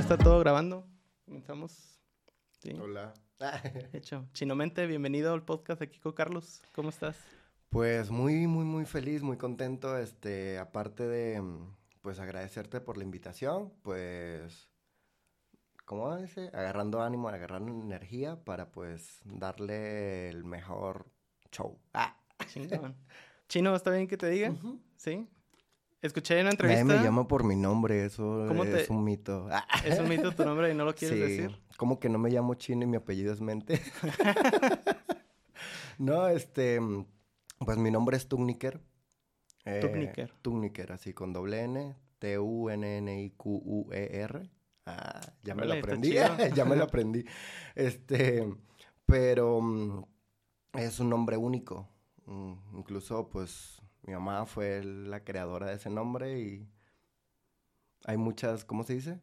ya está todo grabando. Comenzamos. Sí. Hola. Hecho. Chinomente, bienvenido al podcast de Kiko Carlos. ¿Cómo estás? Pues muy, muy, muy feliz, muy contento. Este, aparte de, pues agradecerte por la invitación, pues, ¿cómo dice? Agarrando ánimo, agarrando energía para, pues, darle el mejor show. Ah. Chingón. Chino, ¿está bien que te diga? Sí. Escuché en una Nadie entrevista. me llama por mi nombre, eso ¿Cómo es un mito. Es un mito tu nombre y no lo quieres Sí, decir. como que no me llamo chino y mi apellido es mente. no, este, pues mi nombre es Tugniker. Eh, Tugniker. Tugniker, así con doble N, T-U-N-N-I-Q-U-E-R. Ah, ya me lo aprendí, ya me lo aprendí. Este, pero mm, es un nombre único. Mm, incluso, pues, mi mamá fue la creadora de ese nombre y hay muchas, ¿cómo se dice?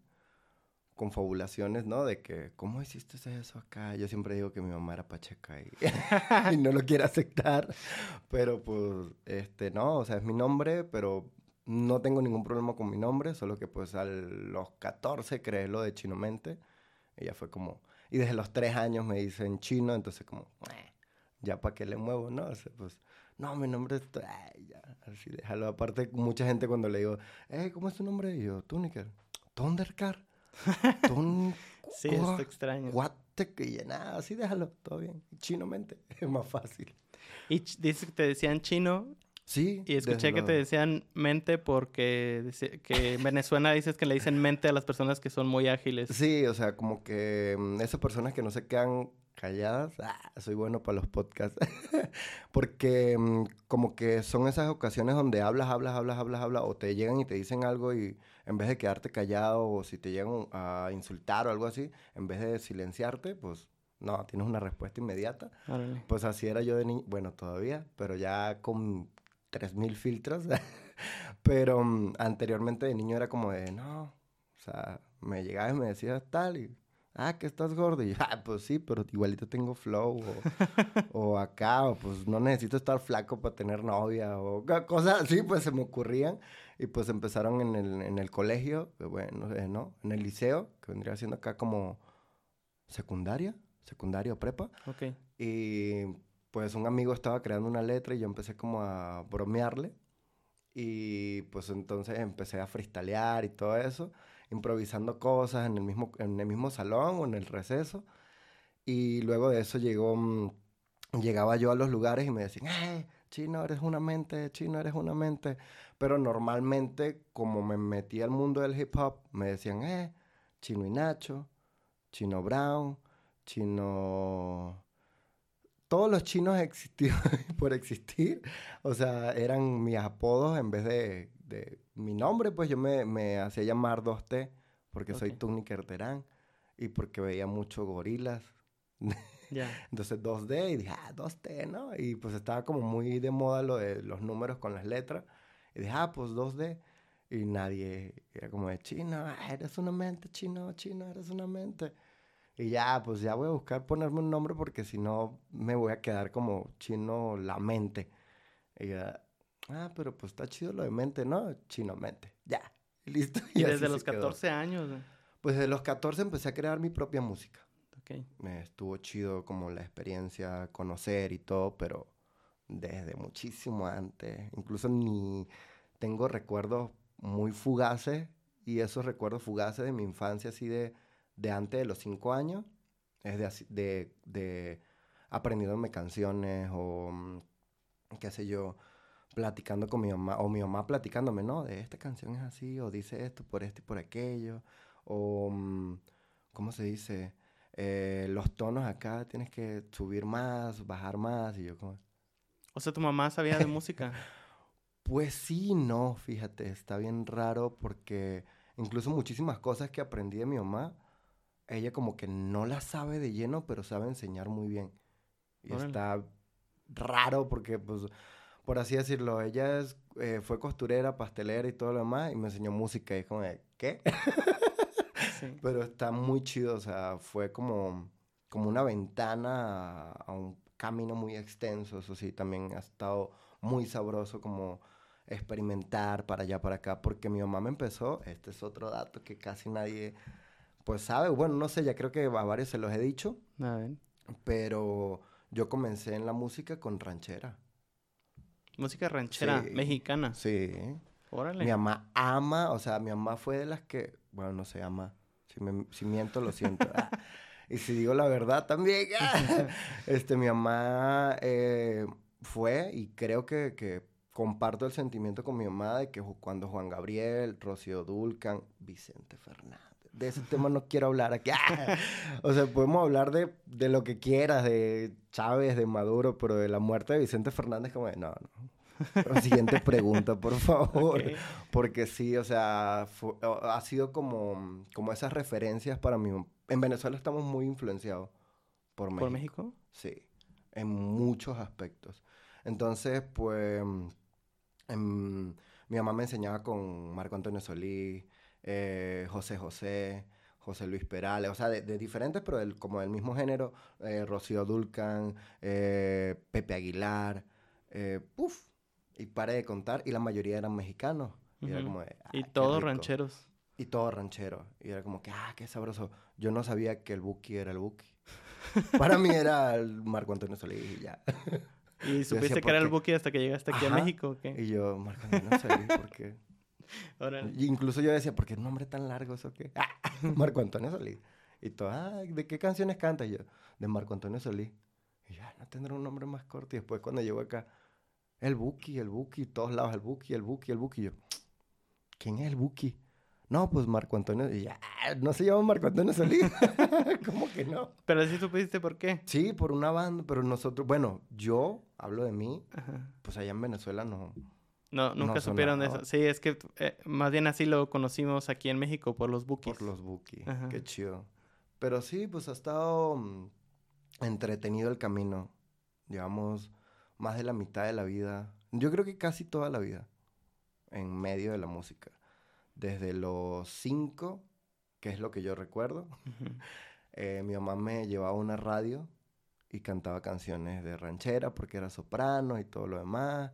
confabulaciones, ¿no? De que, ¿cómo hiciste eso acá? Yo siempre digo que mi mamá era pacheca y, no lo quiere aceptar, pero pues, este, no, o sea, es mi nombre, pero no tengo ningún problema con mi nombre, solo que pues a los 14 creé lo de Chinomente, y ya fue como, y desde los 3 años me dicen chino, entonces como, "Eh, ya para qué le muevo, ¿no? O sea, pues, no, mi nombre es, ay, ya, así déjalo. Aparte, mucha gente cuando le digo, eh, ¿cómo es tu nombre? Y yo, Tuniker, Thundercar. Ton... Sí, está extraño. Guate que nada, así déjalo, todo bien. Chinomente, es más fácil. Y dices que te decían chino Sí. y escuché que te decían mente porque que en Venezuela dices que le dicen mente a las personas que son muy ágiles. Sí, o sea, como que mm, esas personas que no se quedan calladas, ah, soy bueno para los podcasts. Porque mm, como que son esas ocasiones donde hablas, hablas, hablas, hablas, hablas, o te llegan y te dicen algo y en vez de quedarte callado o si te llegan a insultar o algo así, en vez de silenciarte, pues no, tienes una respuesta inmediata. Pues así era yo de niño, bueno, todavía, pero ya con 3000 filtros. pero mm, anteriormente de niño era como de, no, o sea, me llegaba y me decía tal y, ah, que estás gordo. Y yo, ah, pues sí, pero igualito tengo flow. O, o acá, o pues no necesito estar flaco para tener novia. O co- cosas así, pues se me ocurrían. Y pues empezaron en el, en el colegio, bueno, eh, ¿no? En el liceo, que vendría siendo acá como secundaria, secundaria o prepa. Ok. Y pues un amigo estaba creando una letra y yo empecé como a bromearle. Y pues entonces empecé a freestylear y todo eso, improvisando cosas en el mismo, en el mismo salón o en el receso. Y luego de eso llegó, mm, llegaba yo a los lugares y me decían, ¡eh! Chino, eres una mente, chino, eres una mente. Pero normalmente, como me metí al mundo del hip hop, me decían, ¡eh! Chino y Nacho, Chino Brown, Chino todos los chinos existían por existir. O sea, eran mis apodos en vez de, de mi nombre, pues yo me, me hacía llamar 2T porque soy Ok. Tuniker Terán y porque veía mucho gorilas. Ya. Entonces 2D y dije, ah, 2T, ¿no? Y pues estaba como muy de moda lo de los números con las letras. Y dije, ah, pues 2D. Y nadie, era como de chino, ah, eres una mente, chino, chino, eres una mente. Y ya, pues ya voy a buscar ponerme un nombre porque si no me voy a quedar como chino la mente. Y ya, ah, pero pues está chido lo de mente, ¿no? Chino mente. Ya, listo. Y desde los quedó. 14 años. Pues desde los 14 empecé a crear mi propia música. Ok. Me estuvo chido como la experiencia, conocer y todo, pero desde muchísimo antes. Incluso ni tengo recuerdos muy fugaces y esos recuerdos fugaces de mi infancia, así de, de antes de los cinco años, es de, de, de aprendiéndome canciones o mm, qué sé yo, platicando con mi mamá, o mi mamá platicándome, ¿no? De esta canción es así, o dice esto por esto y por aquello, o, mm, ¿cómo se dice? Eh, los tonos acá tienes que subir más, bajar más, y yo como, O sea, tu mamá sabía de música. pues sí, no, fíjate, está bien raro porque incluso muchísimas cosas que aprendí de mi mamá, ella como que no las sabe de lleno, pero sabe enseñar muy bien. Y Órale. está raro porque, pues, por así decirlo, ella es, eh, fue costurera, pastelera y todo lo demás, y me enseñó música, y es como, de, ¿qué? Sí. Pero está muy chido, o sea, fue como, como una ventana a, a un camino muy extenso, eso sí, también ha estado muy sabroso como experimentar para allá, para acá, porque mi mamá me empezó, este es otro dato que casi nadie pues sabe, bueno, no sé, ya creo que a varios se los he dicho, A ver. pero yo comencé en la música con ranchera. Música ranchera, Sí. mexicana. Sí. Órale. Mi mamá ama, o sea, mi mamá fue de las que, bueno, no se ama. Si, me- si miento, lo siento. Y si digo la verdad también. este, mi mamá eh, fue y creo que, que comparto el sentimiento con mi mamá de que cuando Juan Gabriel, Rocío Dulcan, Vicente Fernández. De ese tema no quiero hablar aquí. O sea, podemos hablar de, de lo que quieras, de Chávez, de Maduro, pero de la muerte de Vicente Fernández, como de, no, no. Siguiente pregunta, por favor. Porque sí, o sea, ha sido como, como esas referencias para mí. En Venezuela estamos muy influenciados por México. ¿Por México? Sí, en muchos aspectos. Entonces, pues, em, mi mamá me enseñaba con Marco Antonio Solís, eh, José José, José Luis Perales, o sea, de, de diferentes, pero del- como del mismo género, eh, Rocío Dulcan, eh, Pepe Aguilar, eh, puf, y pare de contar, y la mayoría eran mexicanos. Y era como de, "Ah, Y qué todos rico". rancheros. Y todo ranchero. Y era como que, ah, qué sabroso. Yo no sabía que el Buki era el Buki. Para mí era el Marco Antonio Solís y ya. ¿Y supiste decía, que era el. Buki hasta que llegaste aquí a. México o qué? Y yo, Marco Antonio Solís, ¿por qué? Órale. Y incluso yo decía, ¿por qué el nombre tan largo eso qué? Marco Antonio Solís. Y todo, ah, ¿de qué canciones canta? Y yo, de Marco Antonio Solís. Y ya, no tendrá un nombre más corto. Y después cuando llego acá, el Buki, el Buki, todos lados, el Buki, el Buki, el Buki. Y yo, ¿quién es el Buki? No, pues Marco Antonio. Y ya, "Ah, no se llama Marco Antonio Solís. ¿Cómo que no? Pero sí supiste por qué. Sí, por una banda, pero nosotros, bueno, yo hablo de mí, Ajá. pues allá en Venezuela no. No, nunca No supieron eso. Sí, es que eh, más bien así lo conocimos aquí en México por los Bukis. Por los. Ajá. Qué chido. Pero sí, pues ha estado mm, entretenido el camino. Llevamos más de la mitad de la vida. Yo creo que casi toda la vida. En medio de la música. Desde los cinco, que es lo que yo recuerdo. Eh, mi mamá me llevaba a una radio y cantaba canciones de ranchera porque era soprano y todo lo demás.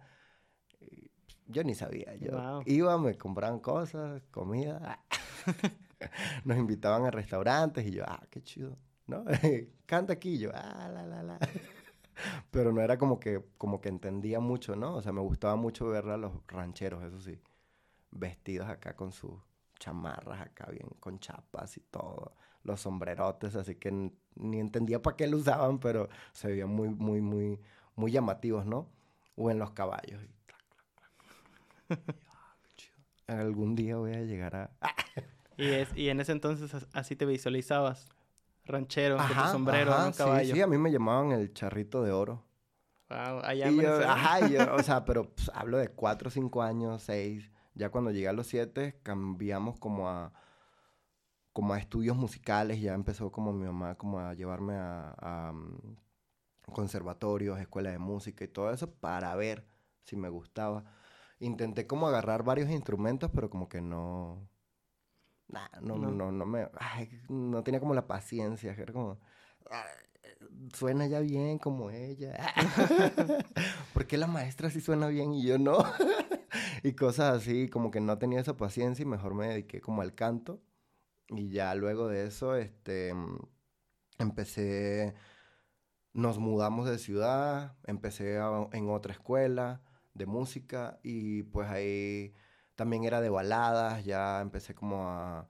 Y yo ni sabía. Yo Guau. iba, me compraban cosas, comida. Nos invitaban a restaurantes y yo, ah, qué chido. ¿No? Canta aquí y yo, ah, la, la, la. Pero no era como que, como que entendía mucho, ¿no? O sea, me gustaba mucho ver a los rancheros, eso sí. Vestidos acá con sus chamarras acá bien, con chapas y todo. Los sombrerotes, así que ni entendía para qué lo usaban, pero se veían muy, muy, muy, muy llamativos, ¿no? O en los caballos. y clac, clac, clac. Y yo, ah, qué chido. Algún día voy a llegar a... Y, es, y en ese entonces as- así te visualizabas. Ranchero, con tu sombrero, ajá, en un sí, caballo. Sí, a mí me llamaban el charrito de oro. Wow, allá en Y yo, ajá, o sea, pero pues, hablo de cuatro, cinco años, seis. Ya cuando llegué a los siete, cambiamos como a como a estudios musicales. Ya empezó como mi mamá como a llevarme a, a, mm, conservatorios, escuela de música y todo eso para ver si me gustaba. Intenté como agarrar varios instrumentos, pero como que no... Nah, no, No. no, no, me... ay, no tenía como la paciencia. Era como... "Ah, suena ya bien como ella. ¿Por qué la maestra sí suena bien y yo no? y cosas así, como que no tenía esa paciencia y mejor me dediqué como al canto. Y ya luego de eso, este, empecé, nos mudamos de ciudad, empecé a- en otra escuela de música y pues ahí también era de baladas, ya empecé como a,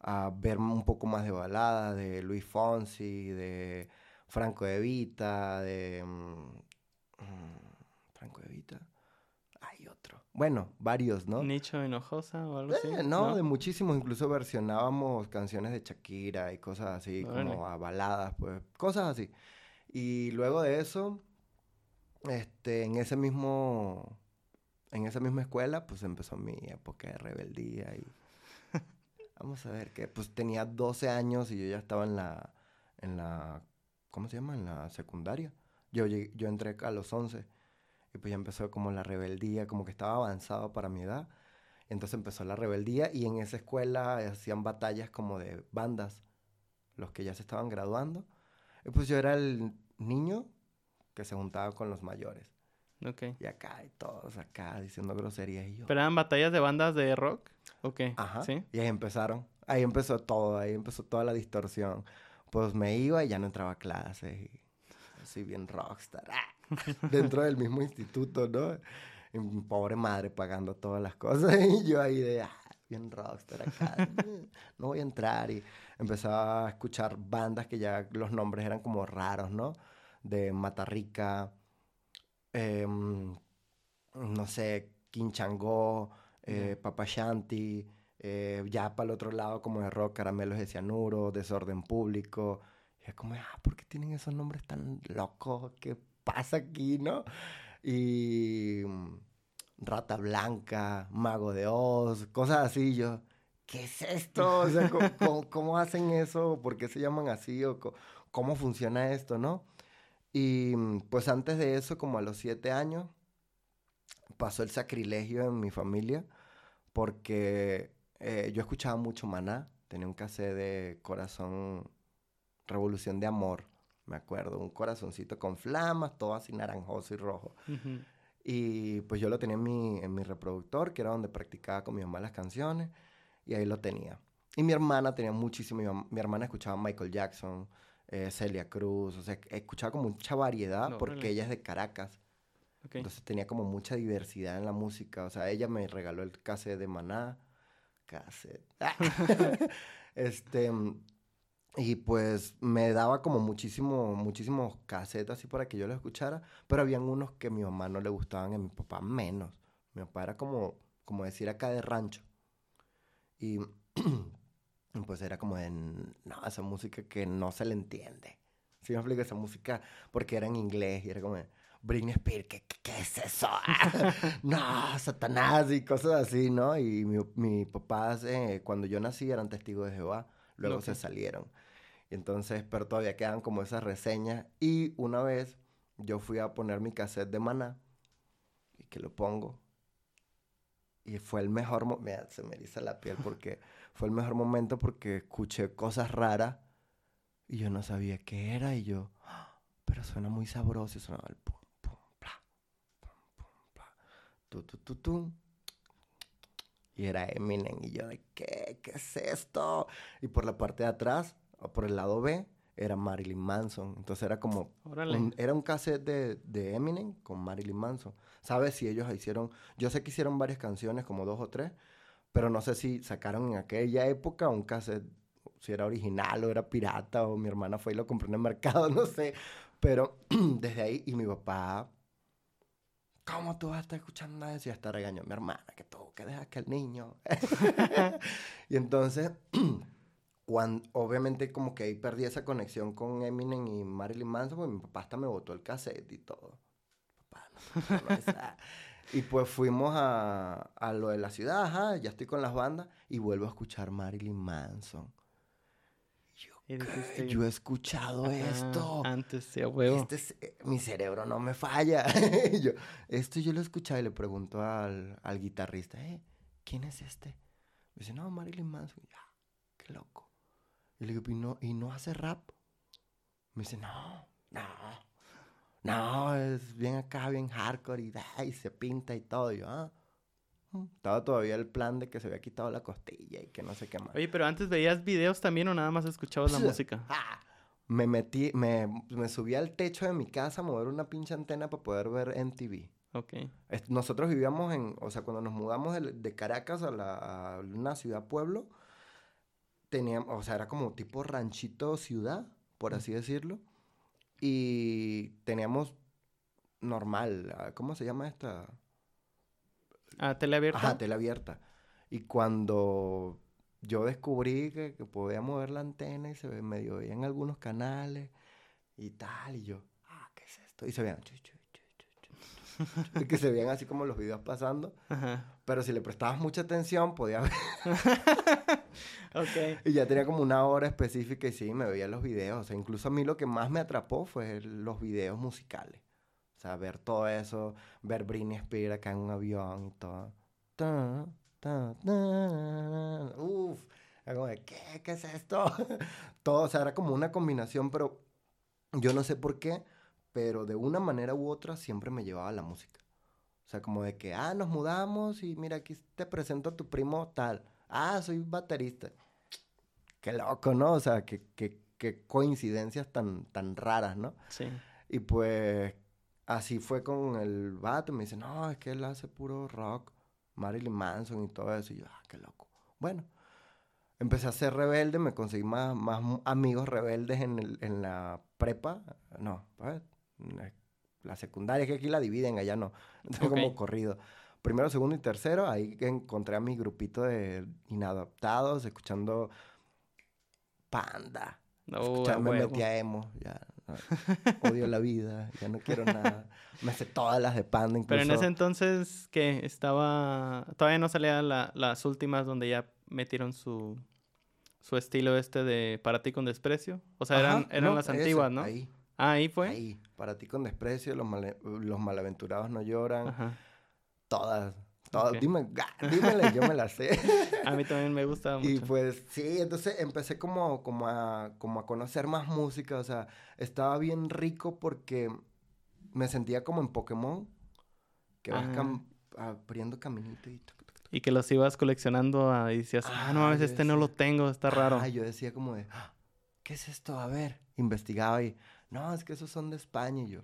a ver un poco más de baladas, de Luis Fonsi, de Franco de Vita, de... mm, mm, Franco de Vita. Hay otro. Bueno, varios, ¿no? Nicho Hinojosa o algo así. Eh, no, de muchísimos, incluso versionábamos canciones de Shakira y cosas así, como a baladas, pues, cosas así. Y luego de eso, este, en ese mismo, en esa misma escuela, pues empezó mi época de rebeldía y vamos a ver que, pues tenía 12 años y yo ya estaba en la, en la, ¿cómo se llama? En la secundaria. Yo, yo entré a los 11 y pues ya empezó como la rebeldía, como que estaba avanzado para mi edad. Entonces empezó la rebeldía y en esa escuela hacían batallas como de bandas, los que ya se estaban graduando. Y pues yo era el niño que se juntaba con los mayores. Ok. Y acá, y todos acá diciendo groserías y yo. ¿Pero eran batallas de bandas de rock? ¿O qué? Ajá. ¿Sí? Y ahí empezaron. Ahí empezó todo, ahí empezó toda la distorsión. Pues me iba y ya no entraba a clases. Y así bien rockstar. Dentro del mismo instituto, ¿no? Y mi pobre madre pagando todas las cosas. Y yo ahí de, ah, bien rockstar acá. no voy a entrar. Y empezaba a escuchar bandas que ya los nombres eran como raros, ¿no? De Matarrica, em, no sé, Quinchangó, eh, Papashanti, eh, ya para el otro lado como de rock, Caramelos de Cianuro, Desorden Público. Y es como, ah, ¿por qué tienen esos nombres tan locos? ¿Qué pasa aquí, no? Y mm, Rata Blanca, Mago de Oz, cosas así. Yo, ¿qué es esto? O sea, ¿cómo, hacen eso? ¿Por qué se llaman así? ¿O cómo funciona esto, no? Y mm, pues antes de eso, como a los siete años, pasó el sacrilegio en mi familia porque eh, yo escuchaba mucho Maná, tenía un cassette de Corazón, Revolución de Amor, me acuerdo, un corazoncito con flamas, todo así naranjoso y rojo. Y pues yo lo tenía en mi, en mi reproductor, que era donde practicaba con mi mamá las canciones, y ahí lo tenía. Y mi hermana tenía muchísimo, mi, hermana escuchaba Michael Jackson, eh, Celia Cruz, o sea, escuchaba como mucha variedad porque ella es de Caracas. Entonces tenía como mucha diversidad en la música. O sea, ella me regaló el cassette de Maná. Cassette. este. Y pues me daba como muchísimo, muchísimos cassettes así para que yo lo escuchara. Pero habían unos que a mi mamá no le gustaban y a mi papá menos. Mi papá era como, como decir acá de rancho. Y pues era como de, no, esa música que no se le entiende. ¿Sí me explico? Esa música porque era en inglés y era como, Britney Spears, ¿qué, qué es eso? no, Satanás y cosas así, ¿no? Y mi, mi papás, eh, cuando yo nací, eran testigos de Jehová. Luego se salieron. Entonces, pero todavía quedan como esas reseñas. Y una vez yo fui a poner mi cassette de Maná y que lo pongo. Y fue el mejor momento, se me eriza la piel porque fue el mejor momento porque escuché cosas raras y yo no sabía qué era y yo, ¡Ah! pero suena muy sabroso y sonaba el pum, y era Eminem. Y yo de, ¿qué? ¿Qué es esto? Y por la parte de atrás, o por el lado B, era Marilyn Manson. Entonces era como... era un cassette de, de, Eminem con Marilyn Manson. ¿Sabes si ellos hicieron... Yo sé que hicieron varias canciones, como dos o tres, pero no sé si sacaron en aquella época un cassette, si era original o era pirata, o mi hermana fue y lo compró en el mercado, no sé. Pero desde ahí, y mi papá ¿Cómo tú vas a estar escuchando eso? Y hasta regañó a mi hermana, que tú, que dejas que el niño. y entonces, cuando, obviamente como que ahí perdí esa conexión con Eminem y Marilyn Manson, porque mi papá hasta me botó el cassette y todo. Papá, no, y pues fuimos a, a, lo de la ciudad, ajá, ya estoy con las bandas, y vuelvo a escuchar Marilyn Manson. Yo he escuchado esto. Antes, sí, huevo. Este eh, mi cerebro no me falla. yo, esto yo lo he escuchado y le pregunto al, al guitarrista, eh, ¿quién es este? Me dice, no, Marilyn Manson. Ya, qué loco. Y le digo, ¿y no, ¿y no hace rap? Me dice, no, no. No, es bien acá, bien hardcore y, y se pinta y todo. Y yo, ah. Estaba todavía el plan de que se había quitado la costilla y que no sé qué más. Oye, pero antes veías videos también o nada más escuchabas la música. Ah, me metí, me, me subí al techo de mi casa a mover una pinche antena para poder ver MTV. Ok. Nosotros vivíamos en, o sea, cuando nos mudamos de, Caracas a, la, a una ciudad pueblo, teníamos, o sea, era como tipo ranchito ciudad, por así decirlo. Y teníamos normal, ¿cómo se llama esta? Ah, tele abierta. Ajá, tele abierta. Y cuando yo descubrí que, podía mover la antena y se ve medio en algunos canales y tal, y yo, ah, ¿qué es esto? Y se veían, que se veían así como los videos pasando. Pero si le prestabas mucha atención, podía ver. okay. Y ya tenía como una hora específica y sí, me veía los videos. O sea, incluso a mí lo que más me atrapó fue los videos musicales. O sea, ver todo eso, ver Britney Spears acá en un avión y todo. Uf, como de, ¿qué? ¿Qué es esto? todo, o sea, era como una combinación, pero yo no sé por qué, pero de una manera u otra siempre me llevaba la música. O sea, como de que, ah, nos mudamos y mira, aquí te presento a tu primo tal. Ah, soy baterista. qué loco, ¿no? O sea, qué, qué, qué coincidencias tan, tan raras, ¿no? Sí. Y pues así fue con el vato. Me dice, no, es que él hace puro rock. Marilyn Manson y todo eso. Y yo, ah, qué loco. Bueno, empecé a ser rebelde. Me conseguí más, más amigos rebeldes en, el- en la prepa. No, a ver, la- la secundaria, que aquí la dividen, allá no. Tengo como corrido. Primero, segundo y tercero, ahí encontré a mi grupito de inadaptados, escuchando Panda. A Escuchar, me metí a emo, ya. no, odio la vida, ya no quiero nada. Me sé todas las de Panda, incluso. Pero en ese entonces, que Estaba... Todavía no salían la- las últimas donde ya metieron su... Su estilo este de Para ti con desprecio. O sea, eran, Ajá, eran no, las ese, antiguas, ¿no? Ahí, Ah, ahí fue. ahí. Para ti con desprecio, los, male- los malaventurados no lloran. Ajá. Todas, todas. Ok. Dime, ah, dímele, yo me las sé. A mí también me gusta mucho. Y pues sí, entonces empecé como, como, a, como a conocer más música, o sea, estaba bien rico porque me sentía como en Pokémon, que vas Ah. cam- abriendo caminito y... tuc, tuc, tuc. Y que los ibas coleccionando ah, y decías, ah, no Ah, mames, yo este no lo decía, tengo, está raro. Ah, yo decía como de, "Ah, ¿qué es esto? A ver, investigaba y, no, es que esos son de España y yo.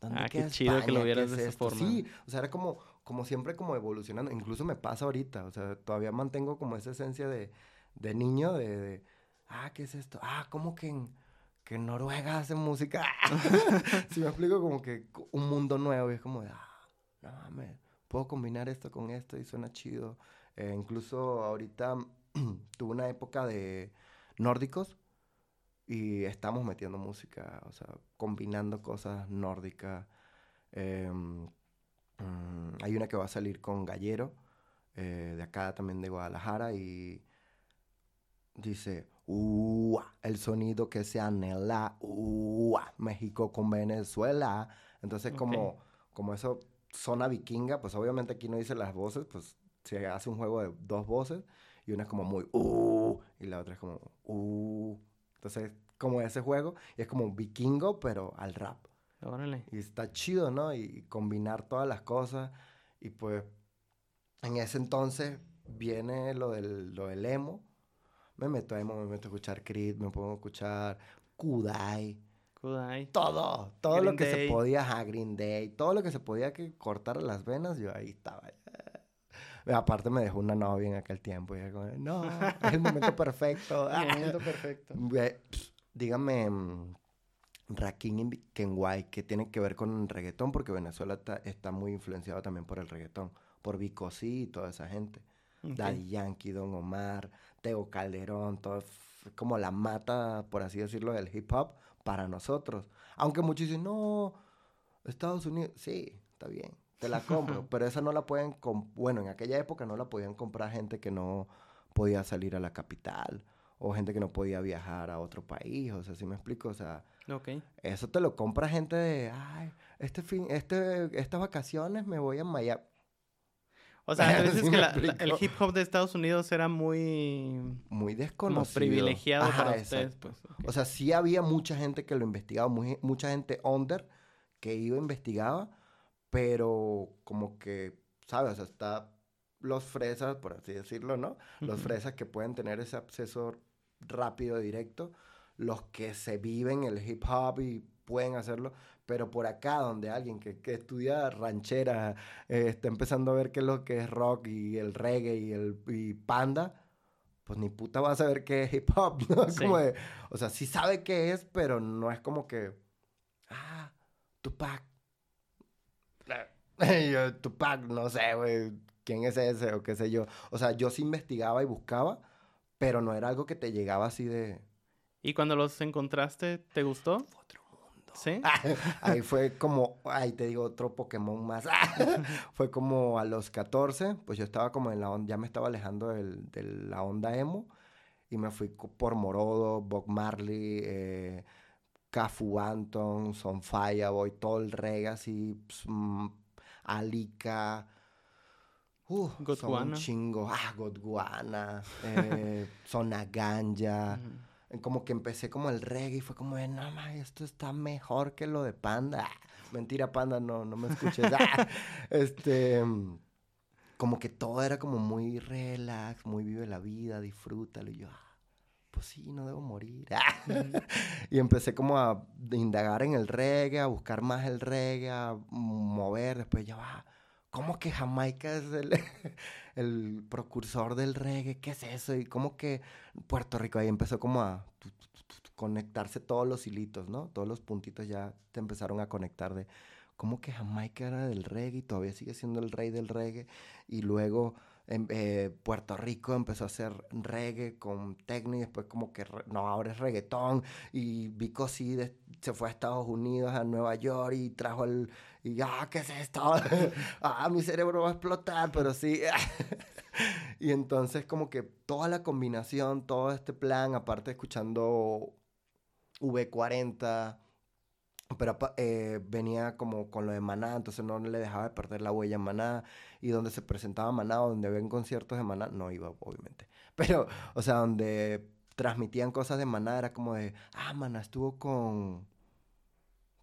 ¿Dónde Ah, qué chido que lo vieras es de esa esto?". forma. Sí, o sea, era como, como siempre como evolucionando. Incluso me pasa ahorita, o sea, todavía mantengo como esa esencia de, de niño, de, de, ah, ¿qué es esto? Ah, ¿cómo que en, que en Noruega hacen música? si me explico, como que un mundo nuevo y es como de, ah, no mames, puedo combinar esto con esto y suena chido. Eh, incluso ahorita tuve una época de nórdicos y estamos metiendo música, o sea, combinando cosas nórdicas. Em, mm, hay una que va a salir con Gallero, eh, de acá también de Guadalajara, y dice, "Ua", el sonido que se anhela, "Ua", México con Venezuela. Entonces, como, como eso zona vikinga, pues obviamente aquí no dice las voces, pues se hace un juego de dos voces, y una es como muy, "Uh", y la otra es como, "Uh". Entonces, como ese juego, y es como un vikingo, pero al rap. Órale. Y está chido, ¿no? Y combinar todas las cosas. Y pues, en ese entonces viene lo del, lo del emo. Me meto a emo, me meto a escuchar Creed, me pongo a escuchar Kudai. Kudai. Todo, todo lo que Day. se podía, Green Day, todo lo que se podía que cortar las venas, yo ahí estaba. Aparte me dejó una novia en aquel tiempo. Y yo como, no, es el momento perfecto. El momento perfecto. Dígame, mm, Rakim Kenway, que tiene que ver con el reggaetón, porque Venezuela está, está muy influenciado también por el reggaetón, por Vico C y toda esa gente. Daddy Yankee, Don Omar, Teo Calderón, todo como la mata, por así decirlo, del hip hop para nosotros. Aunque muchos dicen, no, Estados Unidos, sí, está bien, te la compro, pero esa no la pueden, bueno, en aquella época no la podían comprar gente que no podía salir a la capital o gente que no podía viajar a otro país, o sea, si me explico? O sea, eso te lo compra gente de, ay, este fin, este, estas vacaciones me voy a Miami. O sea, tú dices Sí que me la- la- el hip hop de Estados Unidos era muy Muy como desconocido. privilegiado Ajá, para ustedes, pues. O sea, sí había mucha gente que lo investigaba, muy- mucha gente under que iba investigaba, pero como que, ¿sabes? O sea, está los fresas, por así decirlo, ¿no? Los Ujú. fresas que pueden tener ese acceso rápido, directo, los que se viven el hip hop y pueden hacerlo, pero por acá donde alguien que, que estudia ranchera eh, está empezando a ver qué es lo que es rock y el reggae y el y panda, pues ni puta va a saber qué es hip hop, ¿no? Sí. Como de, o sea, sí sabe qué es, pero no es como que, ah, Tupac. Yo, Tupac, no sé, güey, quién es ese o qué sé yo. O sea, yo sí investigaba y buscaba, pero no era algo que te llegaba así de ¿Y cuando los encontraste, te gustó? otro mundo. ¿Sí? Ahí fue como, ay, te digo, otro Pokémon más. fue como a los 14, pues yo estaba como en la onda, ya me estaba alejando del- de la onda emo y me fui por Morodo, Bob Marley, eh, Cafu Anton, Son Fireboy, todo el reggae así, ps, Alika. Uh, son un chingo. Ah, Godwana. Eh, Zona Ganja. Como que empecé como el reggae y fue como de, no ma, esto está mejor que lo de Panda. Ah, Mentira, Panda, no, no me escuches. Ah, este, como que todo era como muy relax, muy vive la vida, disfrútalo. Y yo, ah, pues sí, no debo morir. y empecé como a indagar en el reggae, a buscar más el reggae, a mover, después ya va. ¿Cómo que Jamaica es el, el precursor del reggae? ¿Qué es eso? Y cómo que Puerto Rico ahí empezó como a conectarse todos los hilitos, ¿no? Todos los puntitos ya te empezaron a conectar de cómo que Jamaica era del reggae y todavía sigue siendo el rey del reggae. Y luego en eh, Puerto Rico empezó a hacer reggae con techno y después como que, no, ahora es reggaetón y Vico sí se fue a Estados Unidos, a Nueva York y trajo el, y ah, ¿qué es esto? ah, mi cerebro va a explotar, pero sí. y entonces como que toda la combinación, todo este plan, aparte escuchando V40, pero eh, venía como con lo de Maná, entonces no le dejaba de perder la huella a Maná, y donde se presentaba Maná, donde ven conciertos de Maná, no iba, obviamente, pero, o sea, donde transmitían cosas de Maná, era como de, ah, Maná estuvo con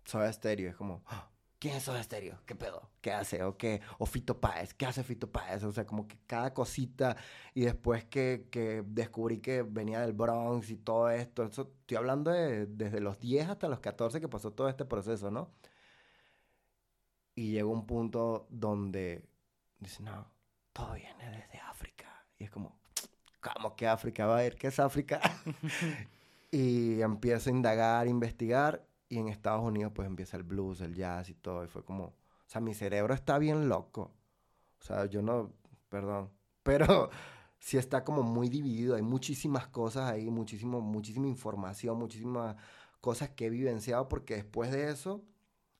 Soda Stereo, es como, ah, ¿quién es Soda Stereo? ¿Qué pedo? ¿Qué hace? ¿O qué? ¿O Fito Páez? ¿Qué hace Fito Páez? O sea, como que cada cosita, y después que, que descubrí que venía del Bronx y todo esto, eso, estoy hablando de, desde los 10 hasta los 14 que pasó todo este proceso, ¿no? Y llegó un punto donde dice, no, todo viene desde África. Y es como, ¿cómo que África? Va a ver, ¿qué es África? y empiezo a indagar, investigar y en Estados Unidos pues empieza el blues, el jazz y todo. Y fue como, o sea, mi cerebro está bien loco. O sea, yo no, perdón, pero sí está como muy dividido. Hay muchísimas cosas ahí, muchísimo, muchísima información, muchísimas cosas que he vivenciado porque después de eso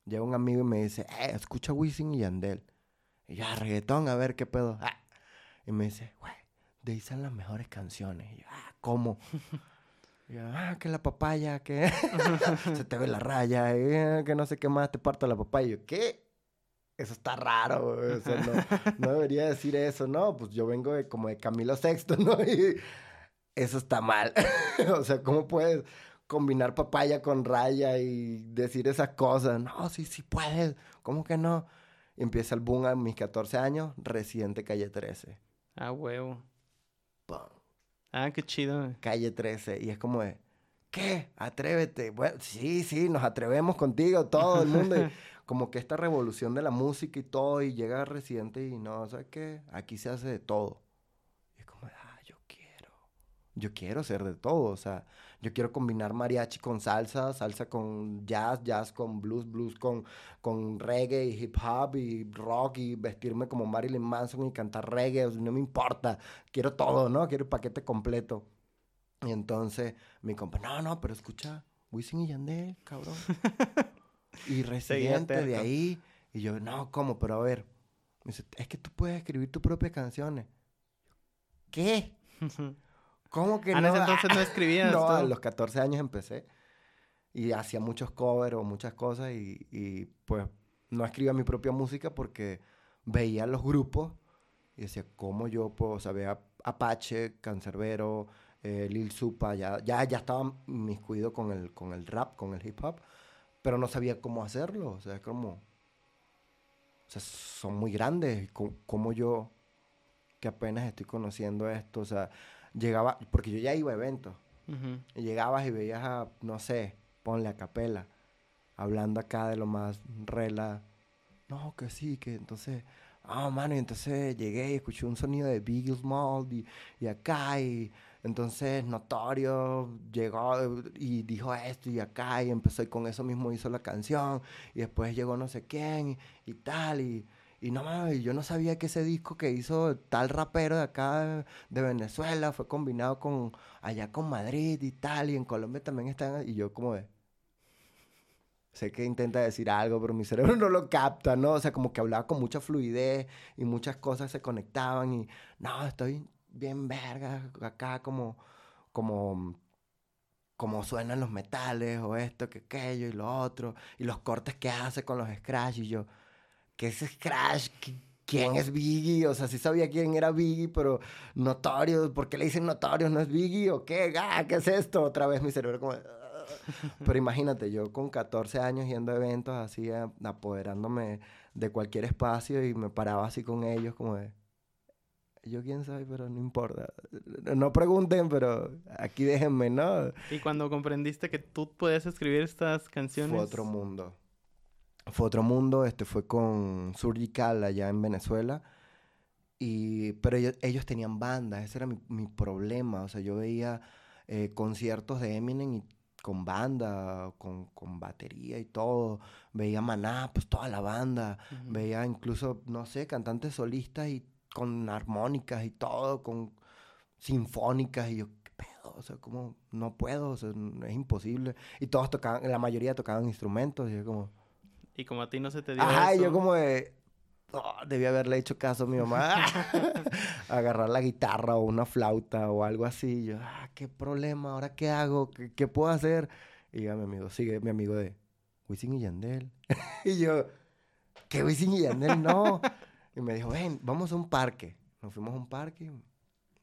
llega un amigo y me dice, eh, escucha Wisin y Yandel. Y yo, ah, reggaetón, a ver qué pedo. Ah. Y me dice, güey, de ahí son las mejores canciones. Y yo, ah, ¿cómo? Ah, que la papaya, que se te ve la raya, eh, que no sé qué más te parto la papaya. Y yo, ¿qué? Eso está raro, no, debería decir eso, ¿no? Pues yo vengo de, como de Camilo Sexto, ¿no? Y eso está mal. o sea, ¿cómo puedes combinar papaya con raya y decir esas cosas? No, sí, sí puedes. ¿Cómo que no? Y empieza el boom a mis 14 años, Residente Calle 13. Ah, huevo. Ah, qué chido. Calle 13. Y es como de, ¿qué? Atrévete. Bueno, sí, sí, nos atrevemos contigo, todo el mundo. como que esta revolución de la música y todo, y llega Residente y no, ¿sabes qué? Aquí se hace de todo. Y es como, ah, yo quiero. Yo quiero ser de todo, o sea, yo quiero combinar mariachi con salsa, salsa con jazz, jazz con blues, blues con, con reggae y hip hop y rock y vestirme como Marilyn Manson y cantar reggae, no me importa, quiero todo, ¿no? Quiero el paquete completo. Y entonces mi compa, no, no, pero escucha Wisin y Yandel, cabrón. y residente de ahí. Y yo, no, ¿cómo? Pero a ver. Me dice, es que tú puedes escribir tus propias canciones. ¿Qué? ¿Cómo que ah, no? En ese entonces no escribías. no, a los 14 años empecé. Y hacía muchos covers o muchas cosas y, y, pues no escribía mi propia música porque veía los grupos y decía, ¿cómo yo puedo? O sea, veía Apache, Cancerbero, eh, Lil Supa, ya, ya, ya estaba miscuido con el, con el rap, con el hip hop, pero no sabía cómo hacerlo. O sea, como... O sea, son muy grandes. ¿Cómo yo, que apenas estoy conociendo esto, o sea, llegaba, porque yo ya iba a eventos, y llegabas y veías a, no sé, ponle a capela, hablando acá de lo más rela. No, que sí, que entonces, ah, mano, y entonces llegué y escuché un sonido de Biggie Small y, y acá, y entonces Notorio llegó y dijo esto y acá, y empezó y con eso mismo hizo la canción, y después llegó no sé quién y, y tal, y y no mames, yo no sabía que ese disco que hizo tal rapero de acá de Venezuela fue combinado con allá con Madrid y tal, y en Colombia también están. Y yo, como de. Sé que intenta decir algo, pero mi cerebro no lo capta, ¿no? O sea, como que hablaba con mucha fluidez y muchas cosas se conectaban y. No, estoy bien verga acá, como. como como suenan los metales o esto, que aquello y lo otro, y los cortes que hace con los scratch y yo, ¿qué es Scratch? ¿Quién es Biggie? O sea, sí sabía quién era Biggie, pero notorio, ¿por qué le dicen notorio? ¿No es Biggie o qué? Ah, ¿Qué es esto? Otra vez mi cerebro como... Ah". Pero imagínate, yo con 14 años yendo a eventos así, apoderándome de cualquier espacio y me paraba así con ellos como de... Yo quién sabe, pero no importa. No pregunten, pero aquí déjenme, ¿no? Y cuando comprendiste que tú podías escribir estas canciones... Fue otro mundo. Fue otro mundo, este fue con Surgical allá en Venezuela. Y, pero ellos, ellos tenían bandas, ese era mi, mi, problema. O sea, yo veía eh, conciertos de Eminem y con banda, con, con, batería y todo. Veía Maná, pues toda la banda. Uh -huh. Veía incluso, no sé, cantantes solistas y con armónicas y todo, con sinfónicas. Y yo, ¿qué pedo? O sea, como, no puedo, o sea, es imposible. Y todos tocaban, la mayoría tocaban instrumentos. Y yo como... Y como a ti no se te dio Ajá, eso... yo como de... Oh, debí haberle hecho caso a mi mamá. Agarrar la guitarra o una flauta o algo así. Y yo, ah, qué problema, ahora qué hago, ¿Qué, qué, puedo hacer. Y ya mi amigo, sigue mi amigo de Wisin y Yandel. y yo, ¿qué Wisin y Yandel? No. y me dijo, ven, vamos a un parque. Nos fuimos a un parque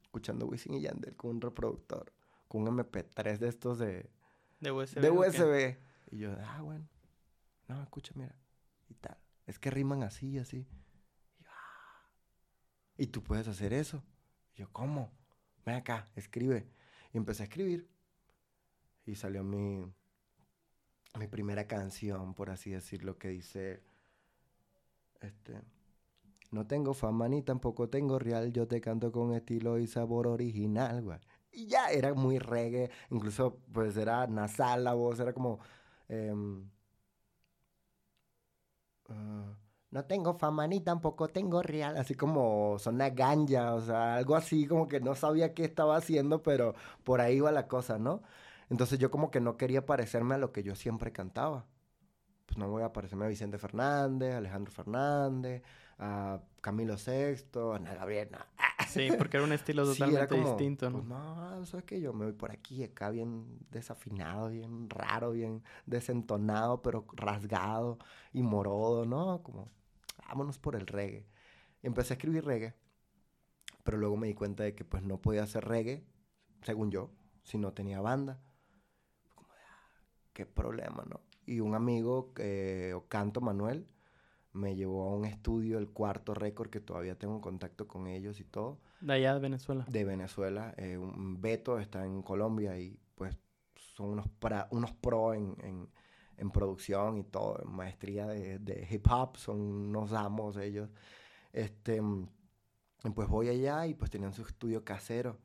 escuchando Wisin y Yandel con un reproductor, con un MP3 de estos de, de USB. De USB. Y yo, ah, bueno. No, escucha, mira. Y tal. Es que riman así, así. Y, ah. y tú puedes hacer eso. Y yo, ¿cómo? Ven acá, escribe. Y empecé a escribir. Y salió mi, mi primera canción, por así decirlo, que dice, este, no tengo fama ni tampoco tengo real, yo te canto con estilo y sabor original, güey. Y ya era muy reggae, incluso pues era nasal la voz, era como... Eh, No tengo fama ni tampoco tengo real, así como zona ganja, o sea, algo así como que no sabía qué estaba haciendo, pero por ahí iba la cosa, ¿no? Entonces yo como que no quería parecerme a lo que yo siempre cantaba. Pues no voy a parecerme a Vicente Fernández, a Alejandro Fernández, a Camilo VI, a Ana Gabriel, no. Sí, porque era un estilo totalmente sí, como, distinto, ¿no? Pues no, sabes que yo me voy por aquí, acá bien desafinado, bien raro, bien desentonado, pero rasgado y morodo, ¿no? Como, vámonos por el reggae. Y empecé a escribir reggae, pero luego me di cuenta de que pues no podía hacer reggae, según yo, si no tenía banda. Como, ah, qué problema, ¿no? Y un amigo, eh, Ocanto Manuel, me llevó a un estudio, el cuarto récord, que todavía tengo contacto con ellos y todo. De allá de Venezuela. De Venezuela. Eh, un Beto está en Colombia y pues son unos, pra, unos pro en, en, en, producción y todo, en maestría de, de, hip hop, son unos amos ellos. Este, pues voy allá y pues tenían su estudio casero.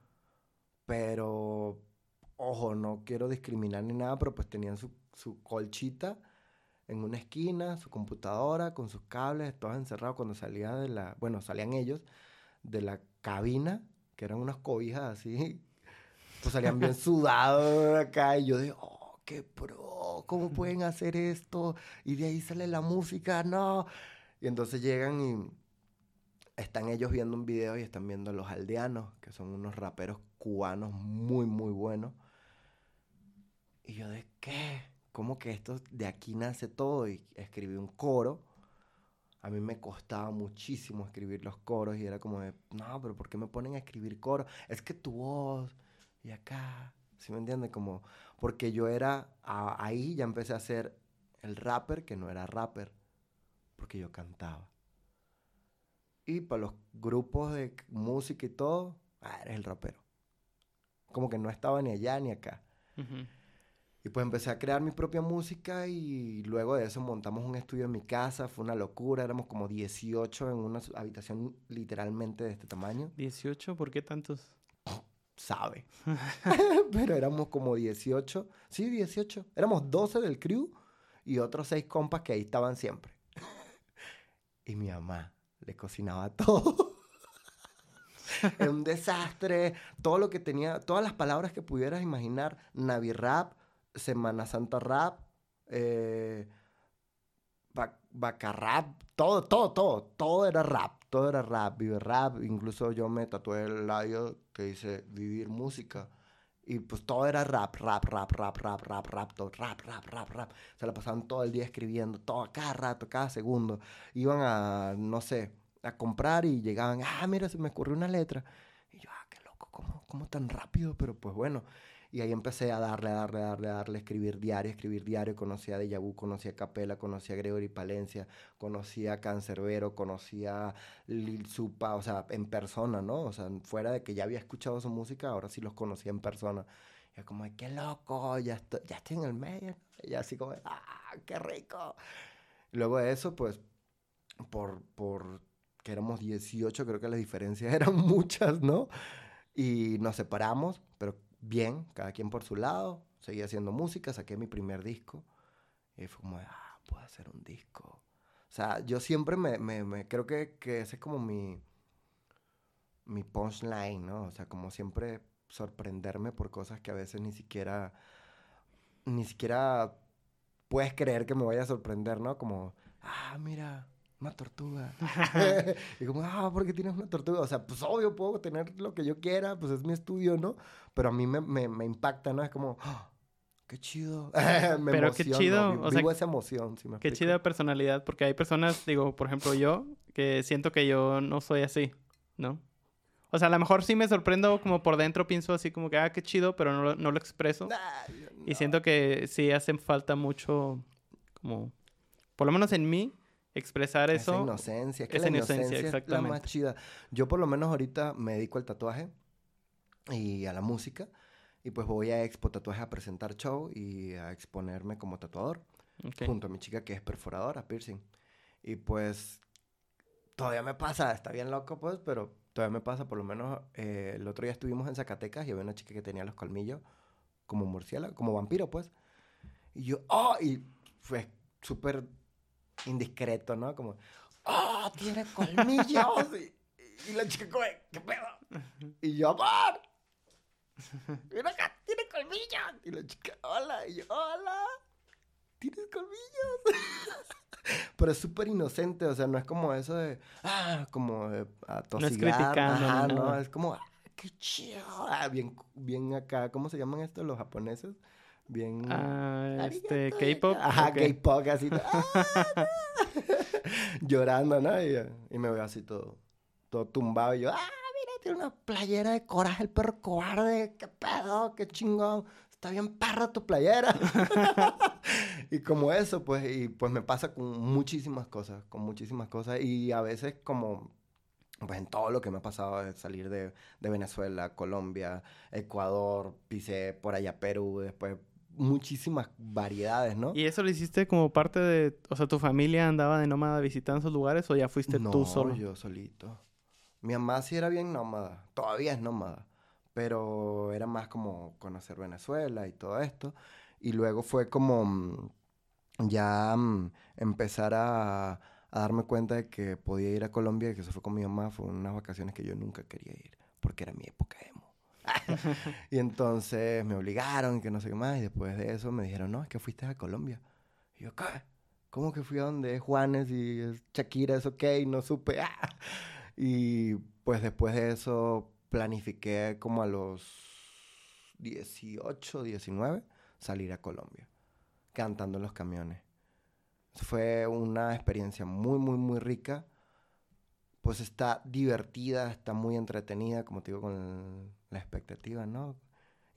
Pero, ojo, no quiero discriminar ni nada, pero pues tenían su, su colchita en una esquina, su computadora con sus cables, todos encerrados cuando salía de la, bueno, salían ellos de la cabina, que eran unas cobijas así, pues salían bien sudados acá y yo digo, oh, qué pro, ¿cómo pueden hacer esto? Y de ahí sale la música, no. Y entonces llegan y están ellos viendo un video y están viendo a los aldeanos, que son unos raperos cubanos muy, muy buenos. Y yo de, ¿qué? Como que esto de aquí nace todo y escribí un coro. A mí me costaba muchísimo escribir los coros y era como de, no, pero ¿por qué me ponen a escribir coros? Es que tu voz y acá, ¿sí me entiendes? Como, porque yo era, ahí ya empecé a ser el rapper que no era rapper, porque yo cantaba. Y para los grupos de música y todo, ah, eres el rapero. Como que no estaba ni allá ni acá. Uh. Y pues empecé a crear mi propia música y luego de eso montamos un estudio en mi casa, fue una locura, éramos como 18 en una habitación literalmente de este tamaño. ¿18? ¿Por qué tantos? Sabe. Pero éramos como 18, sí, 18. Éramos 12 del crew y otros 6 compas que ahí estaban siempre. y mi mamá le cocinaba todo. Era un desastre, todo lo que tenía, todas las palabras que pudieras imaginar, Navirap, Semana Santa Rap, eh, Bacarrap, todo, todo, todo, todo era rap, todo era rap, vive rap, incluso yo me tatué el labio que dice vivir música. Y pues todo era rap, rap, rap, rap, rap, rap, rap, todo, rap, rap, rap, rap. Se la pasaban todo el día escribiendo, todo, cada rato, cada segundo. Iban a, no sé, a comprar y llegaban, ah, mira, se me ocurrió una letra. Y yo, ah, qué loco, ¿cómo, cómo tan rápido? Pero pues bueno, Y ahí empecé a darle, a darle, a darle, a darle, escribir diario, escribir diario. Conocí a Deja Vu, conocí a Capela, conocí a Gregory Palencia, conocí a Cancerbero, conocí a Lil Supa, o sea, en persona, ¿no? O sea, fuera de que ya había escuchado su música, ahora sí los conocía en persona. Y como, qué loco, ya estoy, ya estoy en el medio. Y así como, ¡ah, qué rico! Luego de eso, pues, por, por que éramos 18, creo que las diferencias eran muchas, ¿no? Y nos separamos, pero bien, cada quien por su lado. Seguí haciendo música, saqué mi primer disco. Y fue como, ah, puedo hacer un disco. O sea, yo siempre me, creo que, que ese es como mi, mi punchline, ¿no? O sea, como siempre sorprenderme por cosas que a veces ni siquiera, ni siquiera puedes creer que me vaya a sorprender, ¿no? Como, ah, mira, una tortuga. y como, ah, ¿por qué tienes una tortuga? O sea, pues obvio, puedo tener lo que yo quiera, pues es mi estudio, ¿no? Pero a mí me, me, me impacta, ¿no? Es como, ah, qué chido. me Pero qué chido. Vivo, o sea, esa emoción, si me Qué chida personalidad, porque hay personas, digo, por ejemplo, yo, que siento que yo no soy así, ¿no? O sea, a lo mejor sí me sorprendo como por dentro, pienso así como que, ah, qué chido, pero no, no lo expreso. Y siento que sí hacen falta mucho, como, por lo menos en mí, expresar eso. Esa inocencia. Es que esa la inocencia, exactamente. es la más chida. Yo por lo menos ahorita me dedico al tatuaje y a la música. Y pues voy a Expo Tatuaje a presentar show y a exponerme como tatuador. Junto a mi chica que es perforadora, piercing. Y pues todavía me pasa, está bien loco pues, pero todavía me pasa, por lo menos eh, el otro día estuvimos en Zacatecas y había una chica que tenía los colmillos como murciélago, como vampiro pues. Y yo, oh, y fue súper indiscreto, ¿no? Como, ¡oh, tiene colmillos! y, la chica como, ¿qué pedo? Y yo, ¡amor! Mira acá, tiene colmillos. Y la chica, hola. Y yo, hola. ¿Tienes colmillos? Pero es súper inocente, o sea, no es como eso de, ah, como de atosigar. No es. Ajá, no, es como, ah, qué chido. Ah, bien, bien acá, ¿cómo se llaman estos los japoneses? Bien... Ah, este, K-pop. Ajá, K-pop, así. ¡Ah, Llorando, ¿no? Y, me veo así todo, todo tumbado. Y yo, ah, mira, tiene una playera de coraje el perro cobarde. ¿Qué pedo? ¿Qué chingón? Está bien perra tu playera. y como eso, pues, y pues me pasa con muchísimas cosas, con muchísimas cosas. Y a veces como pues en todo lo que me ha pasado de salir de, de, Venezuela, Colombia, Ecuador, pisé por allá Perú, después muchísimas variedades, ¿no? ¿Y eso lo hiciste como parte de, o sea, tu familia andaba de nómada visitando esos lugares o ya fuiste tú solo? yo solito. Mi mamá sí era bien nómada, todavía es nómada, pero era más como conocer Venezuela y todo esto. Y luego fue como mm, ya mm, empezar a, a, darme cuenta de que podía ir a Colombia y que eso fue con mi mamá, fue unas vacaciones que yo nunca quería ir, porque era mi época emo. y entonces me obligaron, que no sé qué más, y después de eso me dijeron, no, es que fuiste a Colombia. Y yo, ¿qué? ¿Cómo que fui a donde Juanes y Shakira es ok? No supe. Y pues después de eso planifiqué como a los 18, 19 salir a Colombia, cantando en los camiones. Fue una experiencia muy, muy, muy rica. Pues está divertida, está muy entretenida, como te digo, con la expectativa, ¿no?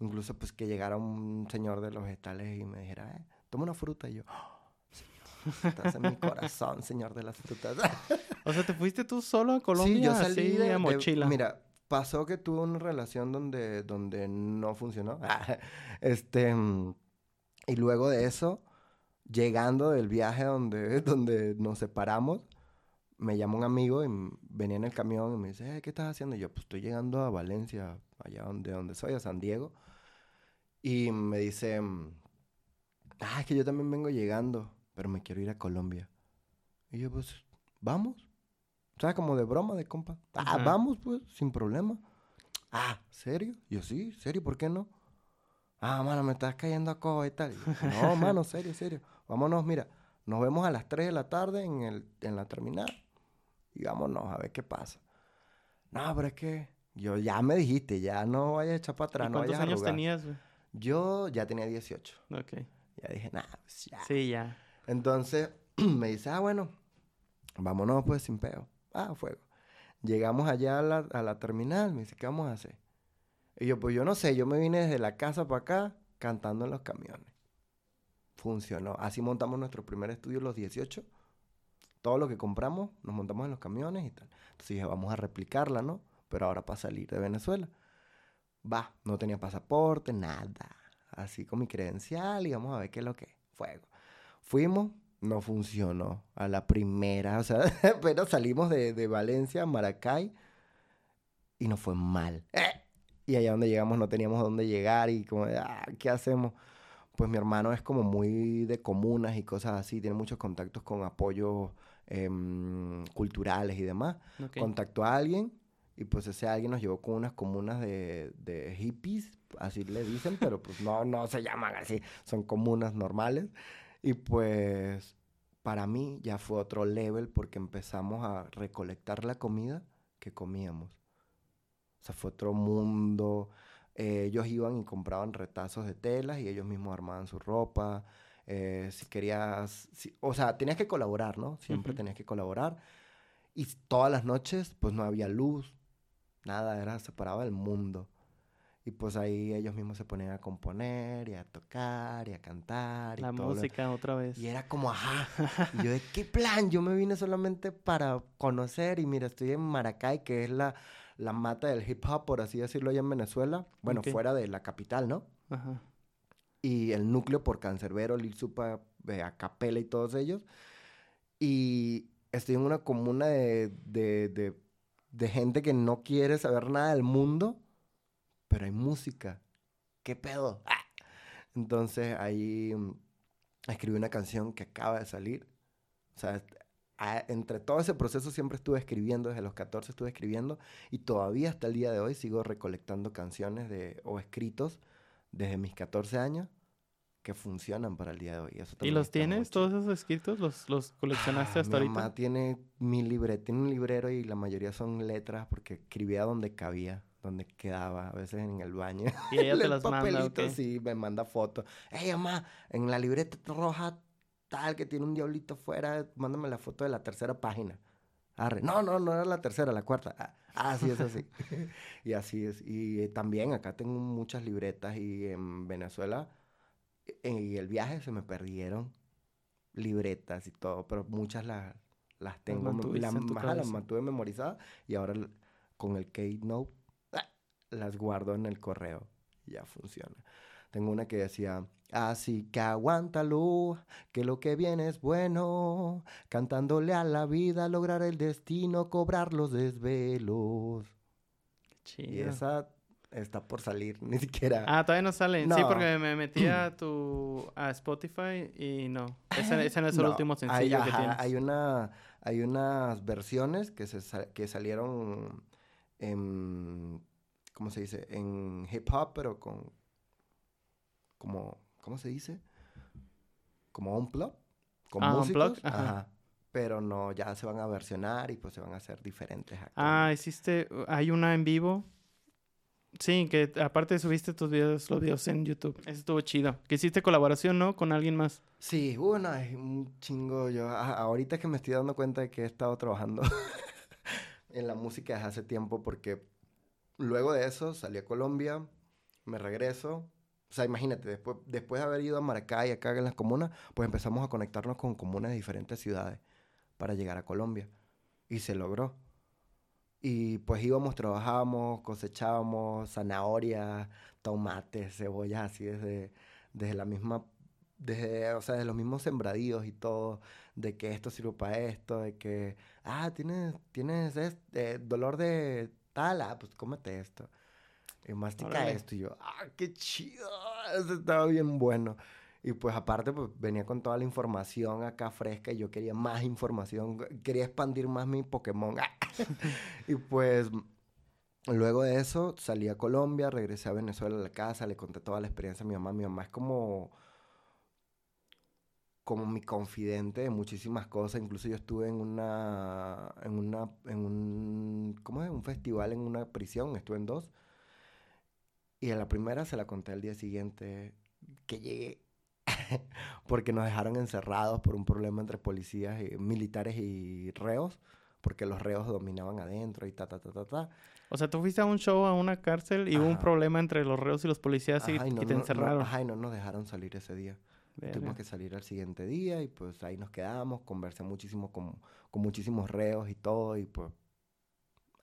Incluso pues que llegara un señor de los vegetales y me dijera, eh, toma una fruta y yo, oh, estás en mi corazón, señor de las frutas. o sea, ¿te fuiste tú solo a Colombia? Sí, yo salí de, mochila. mira, pasó que tuve una relación donde, donde no funcionó. este, y luego de eso, llegando del viaje donde, donde nos separamos, me llama un amigo y venía en el camión y me dice, ¿qué estás haciendo? Y yo, pues estoy llegando a Valencia allá donde, donde soy, a San Diego. Y me dice, ah, es que yo también vengo llegando, pero me quiero ir a Colombia. Y yo, pues, vamos. O sea, como de broma, de compa. Ah, vamos, pues, sin problema. Ah, ¿serio? yo, sí, ¿serio? ¿Por qué no? Ah, mano, me estás cayendo a cojo y tal. no, mano, serio, serio. Vámonos, mira, nos vemos a las 3 de la tarde en, el, en la terminal. Y vámonos a ver qué pasa. No, pero es que yo ya me dijiste, ya no vayas a echar para atrás, no ¿Cuántos años tenías? Yo ya tenía 18. Ok. Ya dije, nada, pues ya. Sí, ya. Entonces me dice, ah, bueno, vámonos pues sin peo. Ah, fuego. Llegamos allá a la, a la terminal, me dice, ¿qué vamos a hacer? Y yo, pues yo no sé, yo me vine desde la casa para acá cantando en los camiones. Funcionó. Así montamos nuestro primer estudio los 18. Todo lo que compramos nos montamos en los camiones y tal. Entonces dije, vamos a replicarla, ¿no? Pero ahora para salir de Venezuela. Va, no tenía pasaporte, nada. Así con mi credencial y vamos a ver qué es lo que es. Fuego. Fuimos, no funcionó a la primera. O sea, pero salimos de, de Valencia Maracay y nos fue mal. Y allá donde llegamos no teníamos dónde llegar y como, ah, ¿qué hacemos? Pues mi hermano es como muy de comunas y cosas así, tiene muchos contactos con apoyos em, culturales y demás. Contactó a alguien y pues ese alguien nos llevó con unas comunas de, de hippies, así le dicen, pero pues no, no se llaman así, son comunas normales. Y pues para mí ya fue otro level porque empezamos a recolectar la comida que comíamos. O sea, fue otro mundo. Eh, ellos iban y compraban retazos de telas y ellos mismos armaban su ropa. Eh, si querías, o sea, tenías que colaborar, ¿no? Siempre tenías que colaborar. Y todas las noches, pues no había luz, nada, era separado del mundo. Y pues ahí ellos mismos se ponían a componer y a tocar y a cantar. Y La música otra vez. Y era como, ajá. y yo, ¿de qué plan? Yo me vine solamente para conocer y mira, estoy en Maracay, que es la, la mata del hip hop, por así decirlo, allá en Venezuela. Bueno, fuera de la capital, ¿no? Ajá. Y el núcleo por Cancerbero, Lil Supa, eh, Acapela y todos ellos. Y estoy en una comuna de, de, de, de gente que no quiere saber nada del mundo, pero hay música. ¿Qué pedo? ¡Ah! Entonces ahí mm, escribí una canción que acaba de salir. O sea, entre todo ese proceso siempre estuve escribiendo, desde los 14 estuve escribiendo y todavía hasta el día de hoy sigo recolectando canciones de, o escritos desde mis 14 años que funcionan para el día de hoy. ¿Y los tienes, todos esos escritos? ¿Los, los coleccionaste ah, hasta mi ahorita? Mamá tiene mi librero, tiene un librero y la mayoría son letras porque escribía donde cabía, donde quedaba, a veces en el baño. Y ella te las manda, Sí, me manda fotos. Ey, mamá, en la libreta roja tal que tiene un diablito fuera, mándame la foto de la tercera página. Arre. No, no, no era la tercera, la cuarta. Ah, ah sí, es así. y así es. Y eh, también acá tengo muchas libretas y en Venezuela, en el viaje se me perdieron libretas y todo, pero muchas las, las tengo. Las, las mantuve memorizadas y ahora con el Keynote ah, las guardo en el correo. Ya funciona. Tengo una que decía, así que aguántalo, que lo que viene es bueno, cantándole a la vida, lograr el destino, cobrar los desvelos. Chido. Y esa está por salir, ni siquiera. Ah, todavía no sale. Sí, porque me metí a tu a Spotify y no. Ese, no es el último sencillo hay, que tienes. Hay una hay unas versiones que se que salieron en ¿cómo se dice? En hip hop, pero con como, ¿cómo se dice? Como un plug. Con ah, músicos. Ajá. Pero no, ya se van a versionar y pues se van a hacer diferentes. Ah, hiciste, hay una en vivo. Sí, que aparte subiste tus videos, los videos en YouTube. Eso estuvo chido. Que hiciste colaboración, ¿no? Con alguien más. Sí, bueno, es un chingo. Yo ahorita que me estoy dando cuenta de que he estado trabajando en la música desde hace tiempo porque luego de eso salí a Colombia, me regreso, o sea, imagínate, después, después de haber ido a Maracay, acá en las comunas, pues empezamos a conectarnos con comunas de diferentes ciudades para llegar a Colombia. Y se logró. Y pues íbamos, trabajábamos, cosechábamos zanahorias, tomates, cebollas, así desde, desde la misma, desde, o sea, de los mismos sembradíos y todo, de que esto sirve para esto, de que, ah, tienes, tienes este, dolor de tal, ah, pues cómete esto y mastica esto. Y yo, ah, qué chido, eso estaba bien bueno. Y pues aparte, pues venía con toda la información acá fresca y yo quería más información, quería expandir más mi Pokémon. y pues luego de eso salí a Colombia, regresé a Venezuela a la casa, le conté toda la experiencia a mi mamá. Mi mamá es como como mi confidente de muchísimas cosas. Incluso yo estuve en una, en una, en un, ¿cómo es? Un festival en una prisión, estuve en dos. Y a la primera se la conté al día siguiente que llegué. porque nos dejaron encerrados por un problema entre policías, y, militares y reos. porque los reos dominaban adentro y ta, ta, ta, ta, ta. O sea, tú fuiste a un show, a una cárcel y hubo un Ajá. problema entre los reos y los policías y, Ajá, y no- te no- no- encerraron. ajá, y no nos dejaron salir ese día. Verga. Tuvimos que salir al siguiente día y pues ahí nos quedamos, conversé muchísimo con, con muchísimos reos y todo y pues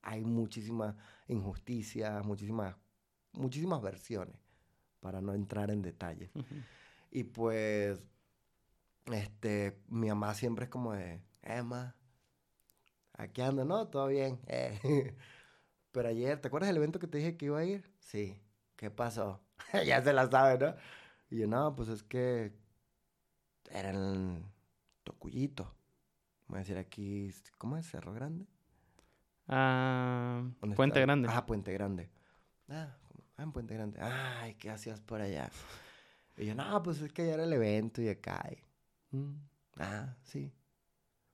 hay muchísimas injusticias, muchísimas, muchísimas versiones para no entrar en detalles. Y pues, este, mi mamá siempre es como de, Emma, aquí ando, ¿no? Todo bien. eh". Pero ayer, ¿te acuerdas del evento que te dije que iba a ir? Sí. ¿Qué pasó? ya se la sabe, ¿no? Y yo, no, pues es que era en Tocuyito. Voy a decir aquí, ¿cómo es? Cerro Grande. Ah, ¿Dónde Puente está? Grande. Ah, Puente Grande. Ah. Ah, en Puente Grande. Ay, ¿qué hacías por allá? Y yo, no, pues es que ya era el evento y acá. y, "Mm, ah, sí.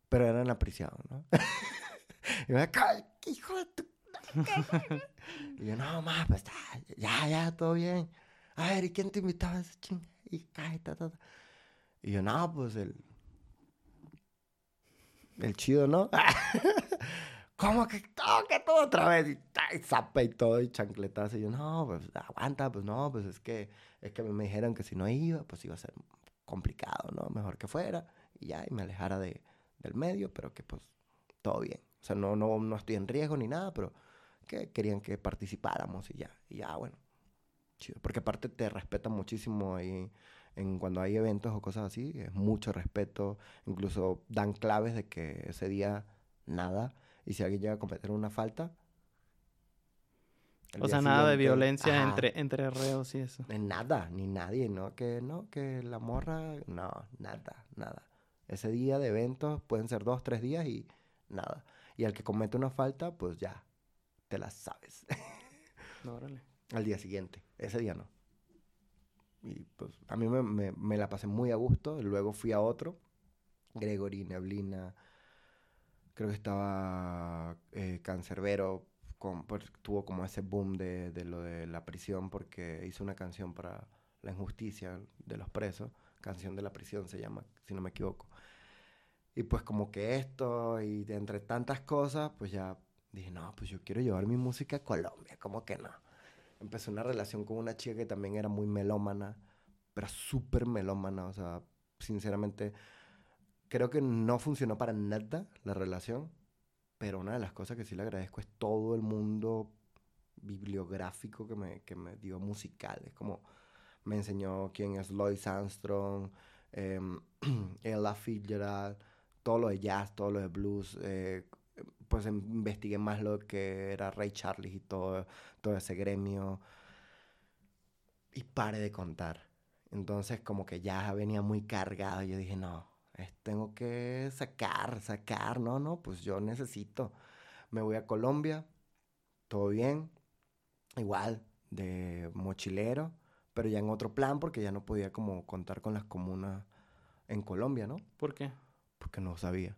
Pero era en la prisión, ¿no? y me acá, hijo de tu... y yo, no, más, pues ya, ya, todo bien. A ver, ¿y quién te invitaba a esa chinga? Y cae, ta, ta, ta. Y yo, no, pues el... El chido, ¿no? ¿Cómo que que todo otra vez? Y, y zapa y todo, y chancletazo. Y yo, no, pues aguanta, pues no, pues es que, es que me dijeron que si no iba, pues iba a ser complicado, ¿no? Mejor que fuera y ya, y me alejara de, del medio, pero que pues todo bien. O sea, no, no, no estoy en riesgo ni nada, pero que querían que participáramos y ya, y ya, bueno. Chido. Porque aparte te respetan muchísimo ahí en cuando hay eventos o cosas así, es mucho respeto, incluso dan claves de que ese día nada, y si alguien llega a cometer una falta... O sea, nada de violencia Ajá. entre, entre reos y eso. En nada, ni nadie, ¿no? Que no, que la morra, no, nada, nada. Ese día de eventos pueden ser dos, tres días y nada. Y al que comete una falta, pues ya, te la sabes. No, órale. al día siguiente, ese día no. Y pues a mí me, me- me la pasé muy a gusto. Luego fui a otro, Gregory, Neblina, creo que estaba eh, Cancerbero, con, pues, tuvo como ese boom de, de lo de la prisión porque hizo una canción para la injusticia de los presos, canción de la prisión se llama, si no me equivoco. Y pues como que esto y de entre tantas cosas, pues ya dije, no, pues yo quiero llevar mi música a Colombia, ¿cómo que no? Empecé una relación con una chica que también era muy melómana, pero súper melómana, o sea, sinceramente, creo que no funcionó para nada la relación, pero una de las cosas que sí le agradezco es todo el mundo bibliográfico que me, que me dio musical. Es como me enseñó quién es Louis Armstrong, em, Ella Fitzgerald, todo lo de jazz, todo lo de blues. eh, pues em- investigué más lo que era Ray Charles y todo, todo ese gremio. Y pare de contar. Entonces como que ya venía muy cargado. Yo dije, no, tengo que sacar, sacar. No, no, pues yo necesito. Me voy a Colombia, todo bien. Igual, de mochilero, pero ya en otro plan porque ya no podía como contar con las comunas en Colombia, ¿no? ¿Por qué? Porque no sabía.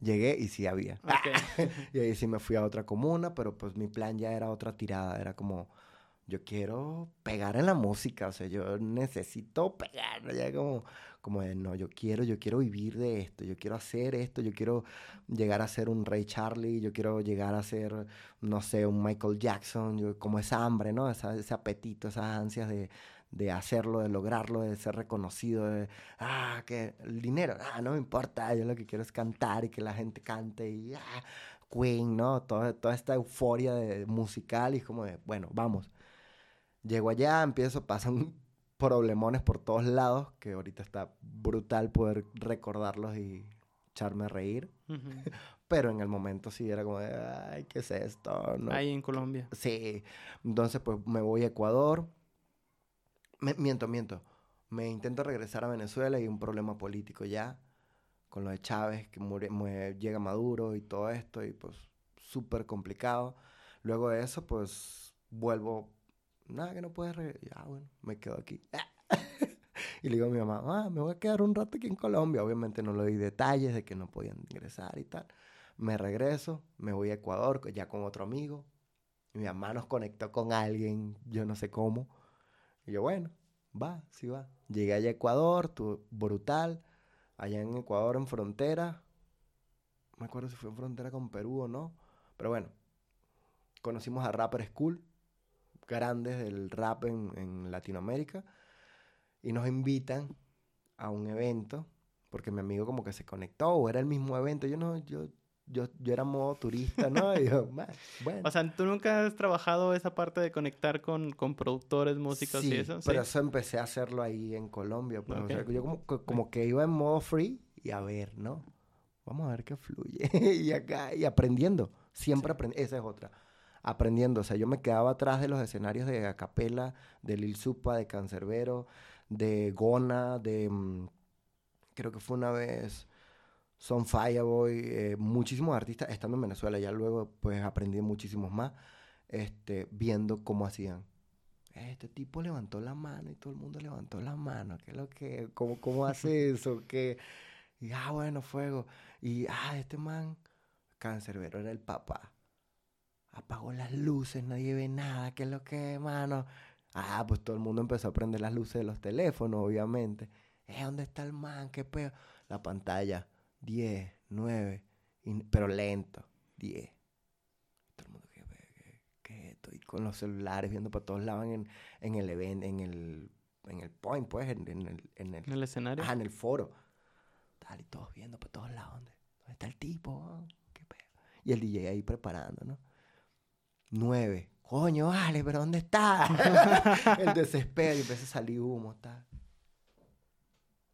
Llegué y sí había. Ok. Y ahí sí me fui a otra comuna, pero pues mi plan ya era otra tirada. Era como, yo quiero pegar en la música, o sea, yo necesito pegar. Ya como, como de, no, yo quiero, yo quiero vivir de esto, yo quiero hacer esto, yo quiero llegar a ser un Ray Charlie, yo quiero llegar a ser, no sé, un Michael Jackson, yo, como esa hambre, ¿no? Esa- ese apetito, esas ansias de, de hacerlo, de lograrlo, de ser reconocido, de, ah, que el dinero, ah, no me importa, yo lo que quiero es cantar y que la gente cante y, ah, Queen, ¿no? Toda, toda esta euforia de, musical y como de, bueno, vamos. Llego allá, empiezo, pasan problemones por todos lados, que ahorita está brutal poder recordarlos y echarme a reír. Ujú. Pero en el momento sí era como de, ay, ¿qué es esto? No, Ahí en Colombia. Sí, entonces pues me voy a Ecuador. Me- miento, miento. Me intento regresar a Venezuela y un problema político ya, con lo de Chávez, que muere- mue- llega Maduro y todo esto, y pues súper complicado. Luego de eso, pues vuelvo, nada que no puedes regresar. Ya, bueno, me quedo aquí. y le digo a mi mamá, ah, me voy a quedar un rato aquí en Colombia. Obviamente no le di detalles de que no podían ingresar y tal. Me regreso, me voy a Ecuador ya con otro amigo. Mi mamá nos conectó con alguien, yo no sé cómo. Y yo, bueno, va, sí va. Llegué allá a Ecuador, estuvo brutal. Allá en Ecuador, en frontera, me acuerdo si fue en frontera con Perú o no. Pero bueno, conocimos a Rapper School, grandes del rap en, en Latinoamérica, y nos invitan a un evento, porque mi amigo como que se conectó, o era el mismo evento. Yo no, yo yo, yo era modo turista, ¿no? Y yo, bueno. O sea, ¿tú nunca has trabajado esa parte de conectar con, con productores, músicos y eso? Sí, pero eso empecé a hacerlo ahí en Colombia. Pues, o sea, yo como, como que iba en modo free y a ver, ¿no? Vamos a ver qué fluye. y acá, y aprendiendo. Siempre aprendiendo. Esa es otra. Aprendiendo. O sea, yo me quedaba atrás de los escenarios de Acapela, de Lil Supa, de Cancerbero, de Gona, de... Mm, creo que fue una vez son Fireboy, eh, muchísimos artistas estando en Venezuela. Ya luego pues aprendí muchísimos más este, viendo cómo hacían. Este tipo levantó la mano y todo el mundo levantó la mano. ¿Qué es lo que? ¿Cómo, cómo hace eso? ¿Qué? Y ah, bueno, fuego. Y ah, este man, cancerbero, era el papá. Apagó las luces, nadie ve nada. ¿Qué es lo que, mano? Ah, pues todo el mundo empezó a prender las luces de los teléfonos, obviamente. ¿Eh, ¿Dónde está el man? ¿Qué pedo? La pantalla 10, 9, pero lento, 10. Todo el mundo que, que, estoy con los celulares viendo para todos lados en, en el evento, en el, en el point, pues, en, el, en el, escenario. Ah, en el foro. Tal, y todos viendo para todos lados. ¿Dónde, dónde está el tipo? ¿Qué pedo? Y el DJ ahí preparando, ¿no? 9. Coño, vale, pero ¿dónde está? el desespero y empieza a salir humo, tal.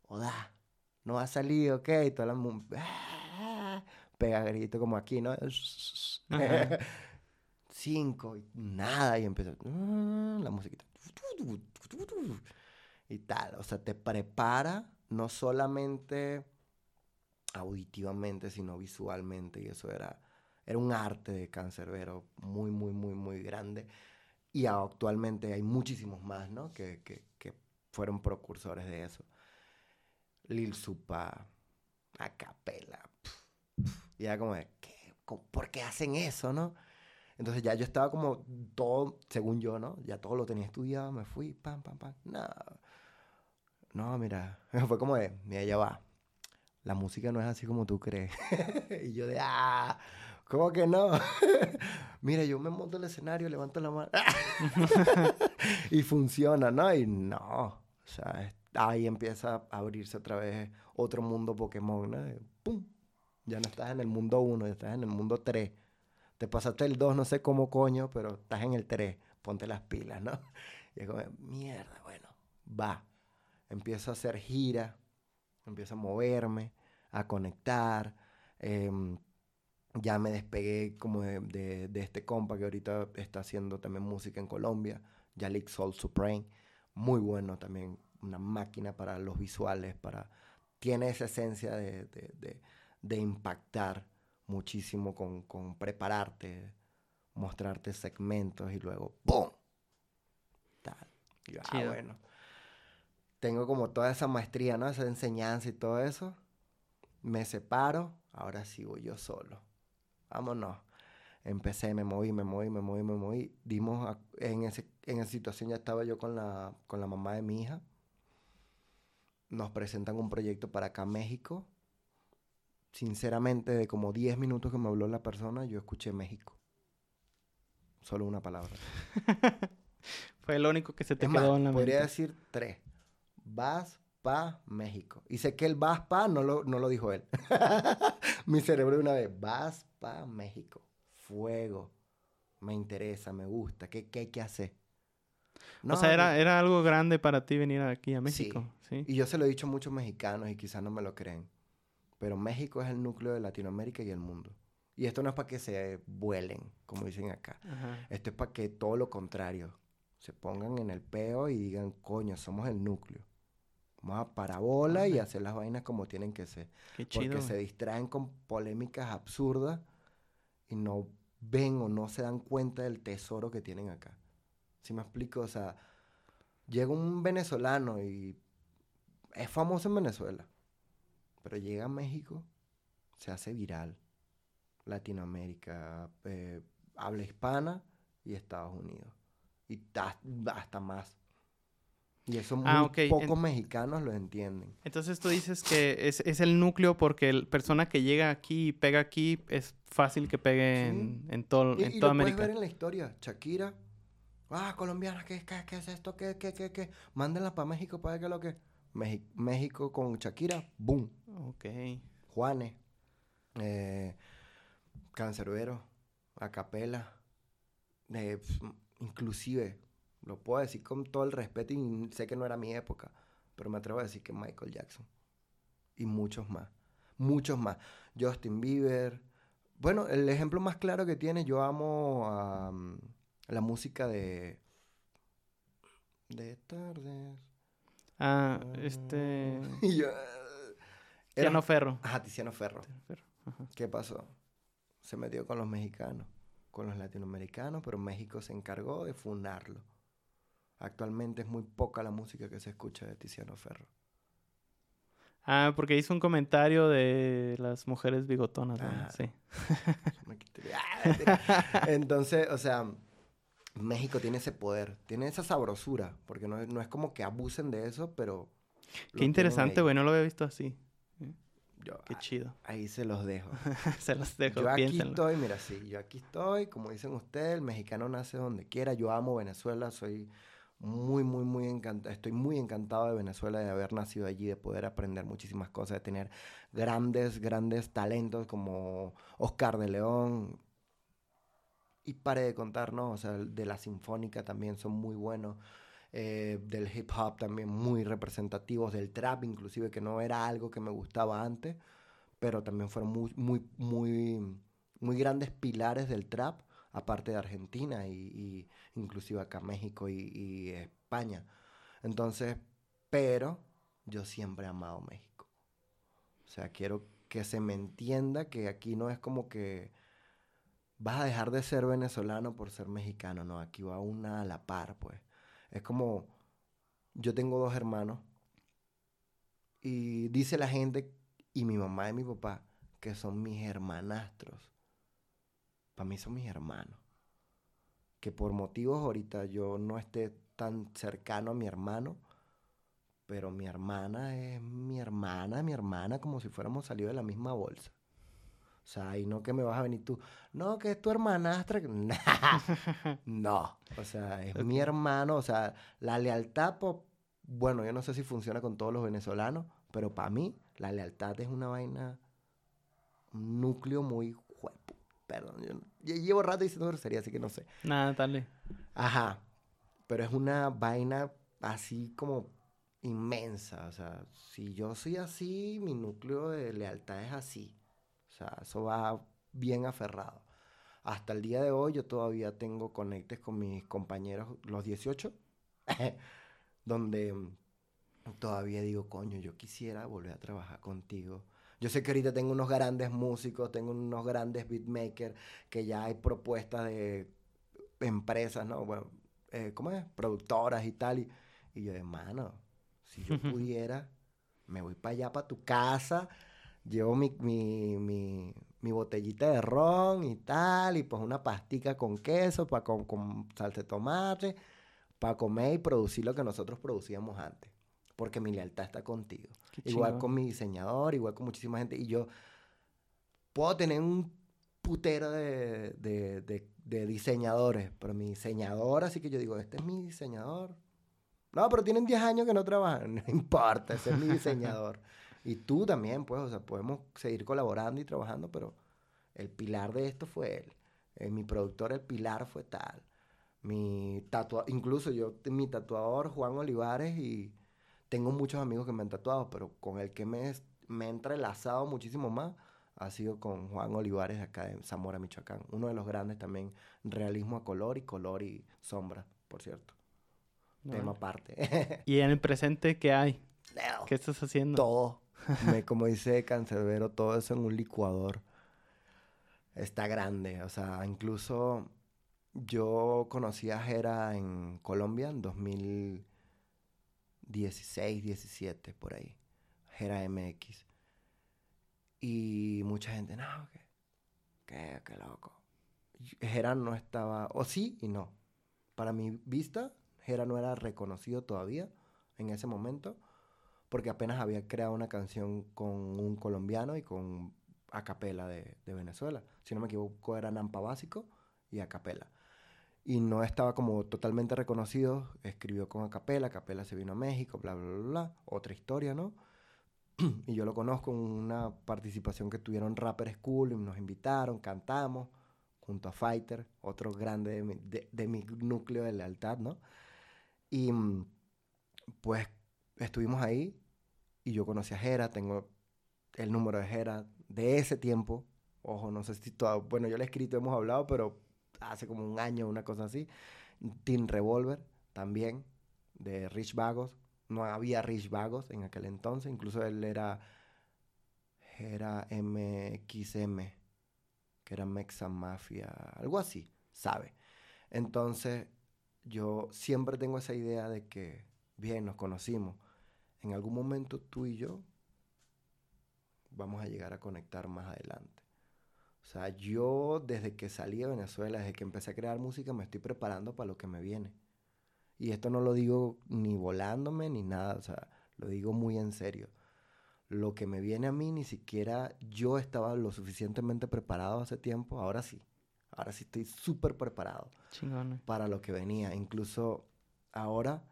Oda no ha salido, ok, toda la... ¡Ah! Pega grito como aquí, ¿no? Cinco, y nada, y empieza mm, la musiquita. Y tal, o sea, te prepara no solamente auditivamente, sino visualmente, y eso era, era un arte de cancerbero muy, muy, muy, muy grande. Y actualmente hay muchísimos más, ¿no? Que, que, que fueron precursores de eso. Lil Supa, a capela. Y era como de, ¿qué? ¿por qué hacen eso, no? Entonces ya yo estaba como todo, según yo, ¿no? Ya todo lo tenía estudiado, me fui, pam, pam, pam. No, no, mira, fue como de, mira, ya va. La música no es así como tú crees. y yo de, ah, ¿cómo que no? mira, yo me monto el escenario, levanto la mano. y funciona, ¿no? Y no, o sea, ahí empieza a abrirse otra vez otro mundo Pokémon, ¿no? ¡Pum! Ya no estás en el mundo 1, ya estás en el mundo 3. Te pasaste el 2, no sé cómo coño, pero estás en el 3. Ponte las pilas, ¿no? Y es como, mierda, bueno, va. Empiezo a hacer gira, empiezo a moverme, a conectar. Em, ya me despegué como de, de, este compa que ahorita está haciendo también música en Colombia, Yalik Soul Supreme. Muy bueno también, una máquina para los visuales, para... Tiene esa esencia de, de, de, impactar muchísimo con, con, prepararte, mostrarte segmentos y luego ¡pum! Tal. Y ah, bueno. Tengo como toda esa maestría, ¿no? Esa enseñanza y todo eso. Me separo, ahora sigo yo solo. Vámonos. Empecé, me moví, me moví, me moví, me moví. Dimos, en, ese, en esa situación ya estaba yo con la, con la mamá de mi hija nos presentan un proyecto para acá México. Sinceramente, de como 10 minutos que me habló la persona, yo escuché México. Solo una palabra. Fue el único que se te quedó en la podría decir tres. Vas México. Y sé que el vas pa no lo, no lo dijo él. Mi cerebro una vez, vas pa México. Fuego. Me interesa, me gusta. ¿Qué, qué hay que hacer? o sea, era, era algo grande para ti venir aquí a México. Sí. Y yo se lo he dicho a muchos mexicanos y quizás no me lo creen. Pero México es el núcleo de Latinoamérica y el mundo. Y esto no es para que se vuelen, como dicen acá. Esto es para que todo lo contrario. Se pongan en el peo y digan, coño, somos el núcleo. Vamos a parabola y hacer las vainas como tienen que ser. Qué chido. Porque se distraen con polémicas absurdas y no ven o no se dan cuenta del tesoro que tienen acá. Si me explico? O sea, llega un venezolano y es famoso en Venezuela, pero llega a México, se hace viral. Latinoamérica, eh, habla hispana y Estados Unidos. Y hasta más. Y eso muy Ah, ok, pocos en- mexicanos lo entienden. Entonces tú dices que es, es el núcleo porque la persona que llega aquí y pega aquí es fácil que pegue en, en, todo, Y, en y toda lo puedes ver en la historia. Shakira. Ah, colombiana, ¿qué, qué, qué es esto? ¿Qué, qué, qué, qué? Mándenla para México para ver qué es lo que... México con Shakira, boom. Ok. Juanes, eh, Cancerbero, Acapela, eh, inclusive, lo puedo decir con todo el respeto y sé que no era mi época, pero me atrevo a decir que Michael Jackson y muchos más, muchos más. Justin Bieber, bueno, el ejemplo más claro que tiene, yo amo a, la música de... De tardes. Ah, este... Y yo, era- Tiano Ferro. Ajá, Tiziano Ferro. Ferro, ajá. ¿Qué pasó? Se metió con los mexicanos, con los latinoamericanos, pero México se encargó de funarlo. Actualmente es muy poca la música que se escucha de Tiziano Ferro. Ah, porque hizo un comentario de las mujeres bigotonas, ¿no? Ah. Sí. ¡Ah! Entonces, o sea, México tiene ese poder, tiene esa sabrosura, porque no es, no es como que abusen de eso, pero... Qué interesante, güey. No lo había visto así. Yo, Qué ah, chido. ahí se los dejo. Se los dejo, Yo aquí piénsenlo. estoy, mira, sí, yo aquí estoy, como dicen ustedes, el mexicano nace donde quiera, yo amo Venezuela, soy muy, muy, muy encantado, estoy muy encantado de Venezuela, de haber nacido allí, de poder aprender muchísimas cosas, de tener grandes, grandes talentos como Oscar de León, y pare de contar, ¿no? O sea, de la sinfónica también son muy buenos, eh, del hip hop también muy representativos, del trap inclusive, que no era algo que me gustaba antes, pero también fueron muy, muy, muy, muy grandes pilares del trap, aparte de Argentina y, inclusive acá México y, y España. Entonces, pero yo siempre he amado México. O sea, quiero que se me entienda que aquí no es como que vas a dejar de ser venezolano por ser mexicano, no, aquí va una a la par, pues. Es como, yo tengo dos hermanos y dice la gente, y mi mamá y mi papá, que son mis hermanastros. Para mí son mis hermanos. Que por motivos ahorita yo no esté tan cercano a mi hermano, pero mi hermana es mi hermana, mi hermana, como si fuéramos salido de la misma bolsa. O sea, y no que me vas a venir tú, no, que es tu hermanastra. que-". no, o sea, es mi hermano, o sea, la lealtad, po- bueno, yo no sé si funciona con todos los venezolanos, pero para mí la lealtad es una vaina, un núcleo muy. Perdón, yo, llevo rato diciendo grosería, así que no sé. Nada, dale. Ajá, pero es una vaina así como inmensa, o sea, si yo soy así, mi núcleo de lealtad es así. O sea, eso va bien aferrado. Hasta el día de hoy yo todavía tengo conectes con mis compañeros, los 18, donde todavía digo, coño, yo quisiera volver a trabajar contigo. Yo sé que ahorita tengo unos grandes músicos, tengo unos grandes beatmakers, que ya hay propuestas de empresas, ¿no? Bueno, eh, ¿cómo es? Productoras y tal. Y, y yo, hermano, si yo pudiera, me voy para allá, para tu casa, llevo mi, mi, mi, mi botellita de ron y tal, y pues una pastica con queso, para con, con salsa de tomate, para comer y producir lo que nosotros producíamos antes. Porque mi lealtad está contigo. Igual chingón. con mi diseñador, igual con muchísima gente. Y yo puedo tener un putero de, de, de- de diseñadores, pero mi diseñador, así que yo digo, este es mi diseñador. No, pero tienen 10 años que no trabajan. No importa, ese es mi diseñador. y tú también, pues, o sea, podemos seguir colaborando y trabajando, pero el pilar de esto fue él. Eh, mi productor, el pilar fue tal. Mi tatuador, incluso yo, mi tatuador, Juan Olivares, y tengo muchos amigos que me han tatuado, pero con el que me, he entrelazado muchísimo más ha sido con Juan Olivares de acá de Zamora, Michoacán. Uno de los grandes también, realismo a color y color y sombra, por cierto. No, Tema aparte. Y en el presente, ¿qué hay? No, ¿Qué estás haciendo? todo. Me- como dice Cancerbero, todo eso en un licuador. Está grande. O sea, incluso yo conocí a Jera en Colombia en 2016, 17, por ahí. Jera MX. Y mucha gente, no, que, que, que loco. Jera no estaba, o sí y no. Para mi vista, Jera no era reconocido todavía en ese momento, porque apenas había creado una canción con un colombiano y con acapela de, de Venezuela. Si no me equivoco, era Nampa Básico y acapela. Y no estaba como totalmente reconocido, escribió con acapela, acapela se vino a México, bla, bla, bla, bla, otra historia, ¿no? y yo lo conozco en una participación que tuvieron Rapper School y nos invitaron, cantamos junto a Fighter, otro grande de mi, de, de mi núcleo de lealtad, ¿no? Y mm, pues estuvimos ahí y yo conocí a Jera, tengo el número de Jera de ese tiempo. Ojo, no sé si todo, bueno, yo le he escrito, hemos hablado, pero hace como un año, una cosa así. Team Revolver también, de Rich Vagos. No había Rich Vagos en aquel entonces, incluso él era, era MXM, que era Mexa Mafia, algo así, ¿sabe? Entonces, yo siempre tengo esa idea de que, bien, nos conocimos. En algún momento tú y yo vamos a llegar a conectar más adelante. O sea, yo desde que salí de Venezuela, desde que empecé a crear música, me estoy preparando para lo que me viene. Y esto no lo digo ni volándome ni nada, o sea, lo digo muy en serio. Lo que me viene a mí, ni siquiera yo estaba lo suficientemente preparado hace tiempo, ahora sí. Ahora sí estoy súper preparado Chingón. para lo que venía. Incluso ahora,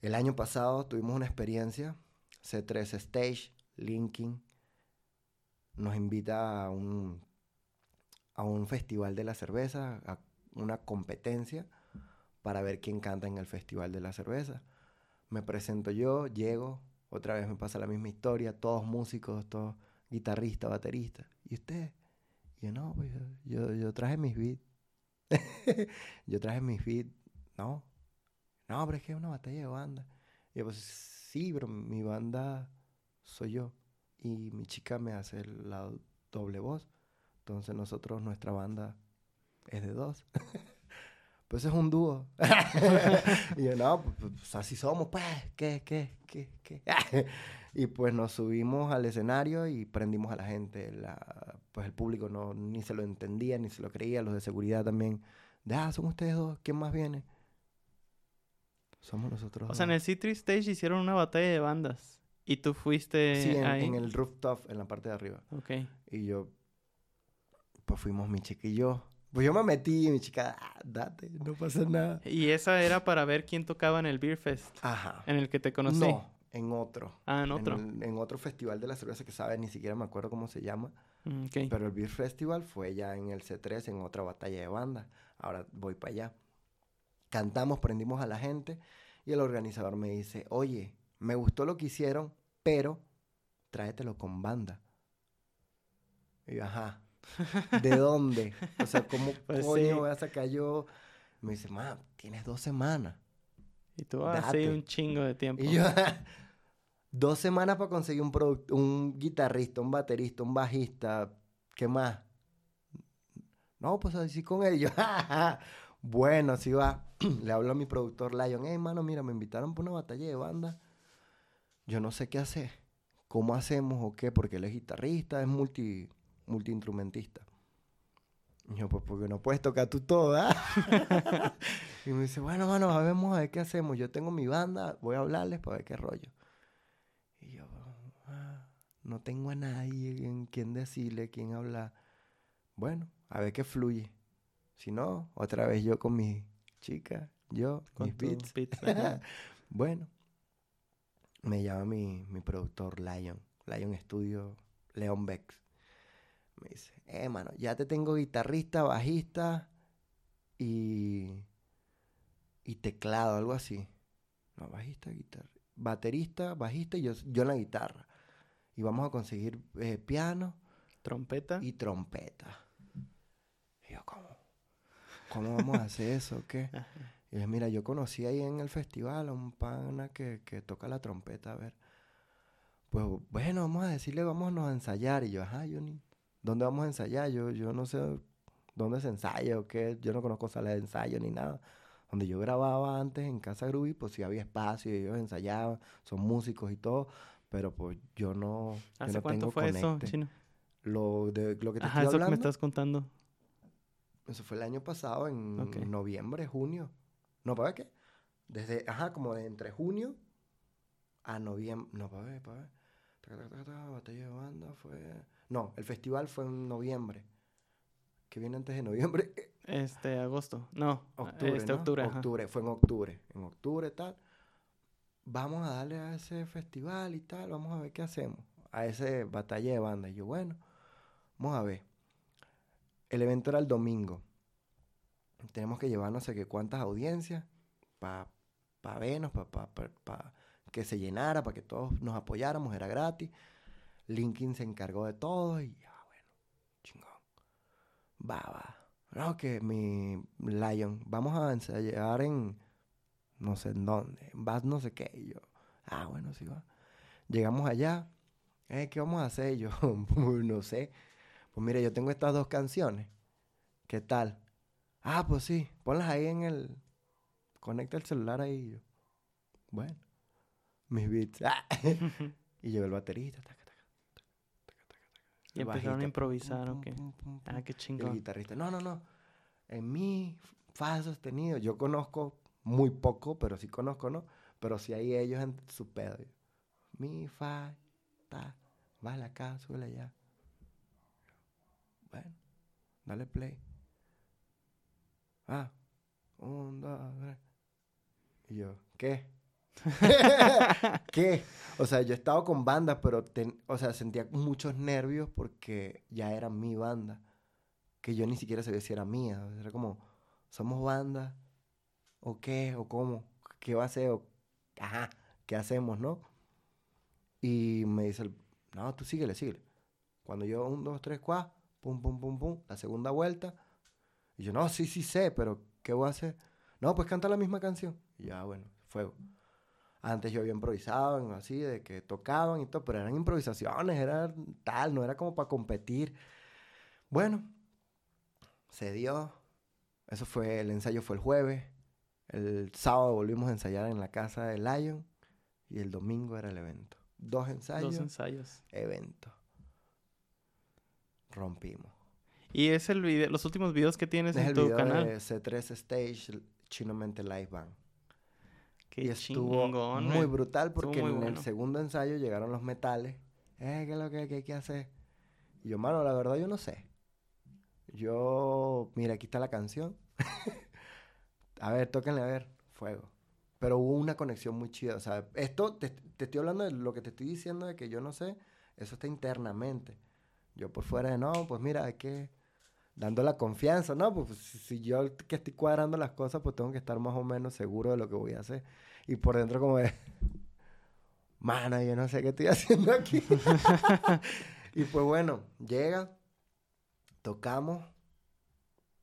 el año pasado tuvimos una experiencia, C3 Stage, Linking, nos invita a un, a un festival de la cerveza, a una competencia para ver quién canta en el festival de la cerveza. Me presento yo, llego, otra vez me pasa la misma historia, todos músicos, todos guitarristas, bateristas. ¿Y usted? Yo, no, pues yo, yo traje mis beats. yo traje mis beats. No, no, pero es que es una batalla de banda. Y yo, pues sí, pero mi banda soy yo. Y mi chica me hace la doble voz. Entonces nosotros, nuestra banda es de dos. pues es un dúo. y yo, no, pues, pues, así somos, pues, ¿qué, qué, qué, qué? y pues nos subimos al escenario y prendimos a la gente. La, pues el público no, ni se lo entendía, ni se lo creía. Los de seguridad también. De, ah, son ustedes dos, ¿quién más viene? Somos nosotros. O dos. sea, en el C3 Stage hicieron una batalla de bandas. Y tú fuiste Sí, en, ahí. en el rooftop, en la parte de arriba. Ok. Y yo, pues fuimos mi chica y yo. Pues yo me metí y mi chica, ah, date, no pasa nada. Y esa era para ver quién tocaba en el Beer Fest. Ajá. En el que te conocí. No, en otro. Ah, en otro. En, en otro festival de la cerveza que sabe, ni siquiera me acuerdo cómo se llama. Mm, ok. Pero el Beer Festival fue ya en el C3, en otra batalla de banda. Ahora voy para allá. Cantamos, prendimos a la gente y el organizador me dice, oye, me gustó lo que hicieron, pero tráetelo con banda. Y yo, ajá, ¿de dónde? O sea, ¿cómo Pues coño sí. voy a sacar yo? Me dice, ma, tienes dos semanas. Y tú así Date. un chingo de tiempo. Y yo, dos semanas para conseguir un, un guitarrista, un baterista, un bajista, ¿qué más? No, pues así con ellos. bueno, así va. Le hablo a mi productor Lion, hey, mano, mira, me invitaron para una batalla de banda. Yo no sé qué hacer. ¿Cómo hacemos o qué? Porque él es guitarrista, es multi, multiinstrumentista. Y yo, pues porque no puedes tocar tú todo, ¿ah? y me dice, bueno, mano, a a ver qué hacemos. Yo tengo mi banda, voy a hablarles para ver qué rollo. Y yo, "Ah, no tengo a nadie en quien decirle, quien hablar. Bueno, a ver qué fluye. Si no, otra vez yo con mi chica, yo, Con mis beats. ajá. bueno, me llama mi, mi productor Lion, Lion Studio, Leon Bex. Me dice, eh, mano, ya te tengo guitarrista, bajista y, y teclado, algo así. No, bajista, guitarra. Baterista, bajista y yo, yo en la guitarra. Y vamos a conseguir eh, piano Trompeta. y trompeta. Y yo, ¿cómo? ¿Cómo vamos a hacer eso? ¿Qué? Y yo, mira, yo conocí ahí en el festival a un pana que, que toca la trompeta, a ver. Pues bueno, vamos a decirle, vámonos a ensayar. Y yo, ajá, Johnny, ¿dónde vamos a ensayar? Yo, yo no sé dónde se ensaya o qué. Yo no conozco sala de ensayo ni nada. Donde yo grababa antes en Casa Groovy, pues sí había espacio y ellos ensayaban, son músicos y todo. Pero pues yo no, yo ¿Hace no cuánto tengo fue eso. Chino? Lo, de, lo que te Ajá, estoy eso que me estás contando. eso fue el año pasado, en noviembre, junio. No, ¿para qué? Desde, ajá, como de entre junio a noviembre. No, para ver, para ver. Batalla de banda fue. No, el festival fue en noviembre. ¿Qué viene antes de noviembre? Este, agosto. No, Octubre. este, ¿no? octubre, ajá. Octubre, fue en octubre. En octubre, tal. Vamos a darle a ese festival y tal. Vamos a ver qué hacemos. A ese batalla de banda. Y yo, bueno, vamos a ver. El evento era el domingo. Tenemos que llevar no sé qué cuántas audiencias para pa vernos, para que se llenara, para que todos nos apoyáramos. Era gratis. Linkin se encargó de todo y ya, bueno, chingón. Va, va. No, que mi Lion, vamos a ensayar en no sé en dónde, Bath no sé qué. Y yo, ah, bueno, sí va. Llegamos allá, eh, ¿qué vamos a hacer? Yo, "Pues, no sé. Pues mire, yo tengo estas dos canciones. ¿Qué tal? Ah, pues sí, ponlas ahí en el... Conecta el celular ahí. Y yo, bueno, mis beats. Ah. y llegó el baterista. taca, taca, taca. Y El empezaron a improvisar, pum, ¿o qué? pum, pum, pum, Ah, qué el chingón. guitarrista, no, no, no. En mi fa sostenido, yo conozco muy poco, pero sí conozco, ¿no? Pero sí hay ellos en su pedo. Mi fa, ta, vale acá, súbele allá. Bueno, dale play. Ah, un, dos, tres. Y yo, ¿qué? ¿Qué? O sea, yo he estado con bandas, pero, ten- o sea, sentía muchos nervios porque ya era mi banda. Que yo ni siquiera sabía si era mía. Era como, ¿somos banda? ¿O qué? ¿O cómo? ¿Qué va a hacer? O, ajá, ¿qué hacemos, no? Y me dice, el, no, tú síguele, síguele. Cuando yo, un, dos, tres, cuatro, pum, pum, pum, pum, la segunda vuelta. Y yo, no, sí, sí sé, pero ¿qué voy a hacer? No, pues canta la misma canción. Y ya, bueno, fuego. Antes yo había improvisado, así, de que tocaban y todo, pero eran improvisaciones, era tal, no era como para competir. Bueno, se dio. Eso fue, el ensayo fue el jueves. El sábado volvimos a ensayar en la casa de Lion. Y el domingo era el evento. Dos ensayos, Dos ensayos. evento. Rompimos. Y es el video, los últimos videos que tienes Es en el tu video canal. de C3 Stage Chinomente Live Band. Qué y estuvo chingón, muy brutal porque muy en el segundo ensayo llegaron los metales. Eh, ¿qué es lo que, que hay que hacer? Y yo, mano, la verdad yo no sé. Yo, mira, aquí está la canción. a ver, tóquenle a ver, fuego. Pero hubo una conexión muy chida. O sea, esto, te, te estoy hablando de lo que te estoy diciendo de que yo no sé, eso está internamente. Yo por fuera de, no, pues mira, hay que, dando la confianza, ¿no? Pues si, si yo que estoy cuadrando las cosas, pues tengo que estar más o menos seguro de lo que voy a hacer. Y por dentro como de, mano, yo no sé qué estoy haciendo aquí. y pues bueno, llega, tocamos,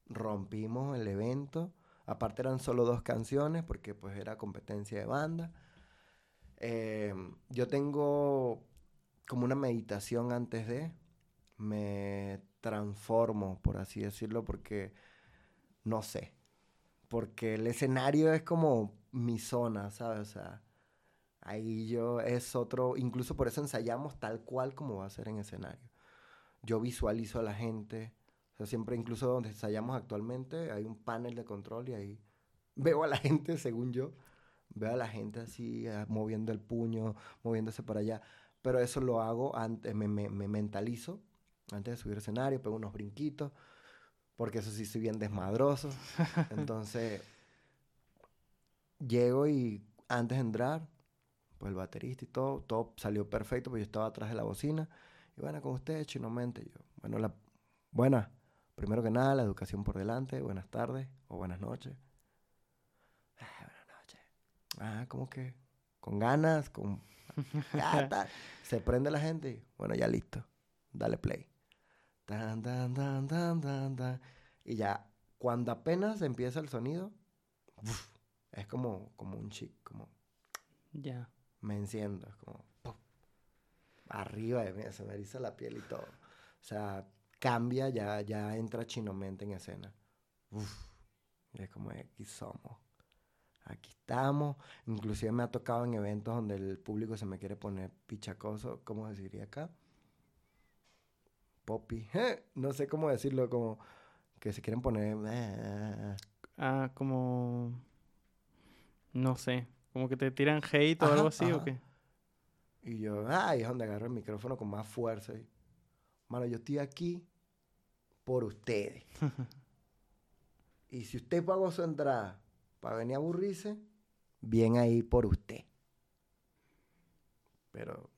rompimos el evento. Aparte eran solo dos canciones porque pues era competencia de banda. Eh, yo tengo como una meditación antes de, me transformo, por así decirlo, porque no sé, porque el escenario es como mi zona, ¿sabes? O sea, ahí yo es otro, incluso por eso ensayamos tal cual como va a ser en escenario. Yo visualizo a la gente, o sea, siempre incluso donde ensayamos actualmente hay un panel de control y ahí veo a la gente según yo, veo a la gente así ah, moviendo el puño, moviéndose para allá, pero eso lo hago antes, me, me, me mentalizo antes de subir al escenario, pego unos brinquitos, porque eso sí soy bien desmadroso. Entonces, llego y antes de entrar, pues el baterista y todo, todo salió perfecto, pues yo estaba atrás de la bocina. Y bueno, con ustedes, chinomente, yo, bueno, la, buena, primero que nada, la educación por delante, buenas tardes o buenas noches. Ah, buenas noches. Ah, ¿cómo que? Con ganas, con... Ah. Se prende la gente y, bueno, ya listo, dale play. Tan, tan, tan, tan, tan, tan. Y ya, cuando apenas empieza el sonido, uf, es como, como un chic, como Ya. me enciendo, es como ¡pum! arriba de mí, se me eriza la piel y todo. O sea, cambia, ya, ya entra chinomente en escena. Uf, y es como aquí somos. Aquí estamos. Inclusive me ha tocado en eventos donde el público se me quiere poner pichacoso, ¿cómo se diría acá? Poppy. No sé cómo decirlo, como que se quieren poner... Ah, como... No sé. Como que te tiran hate o Ajá, algo así, ¿o qué? Y yo, ay, es donde agarro el micrófono con más fuerza. Y, Mano, yo estoy aquí por ustedes. y si usted pagó su entrada para venir a aburrirse, bien ahí por usted. Pero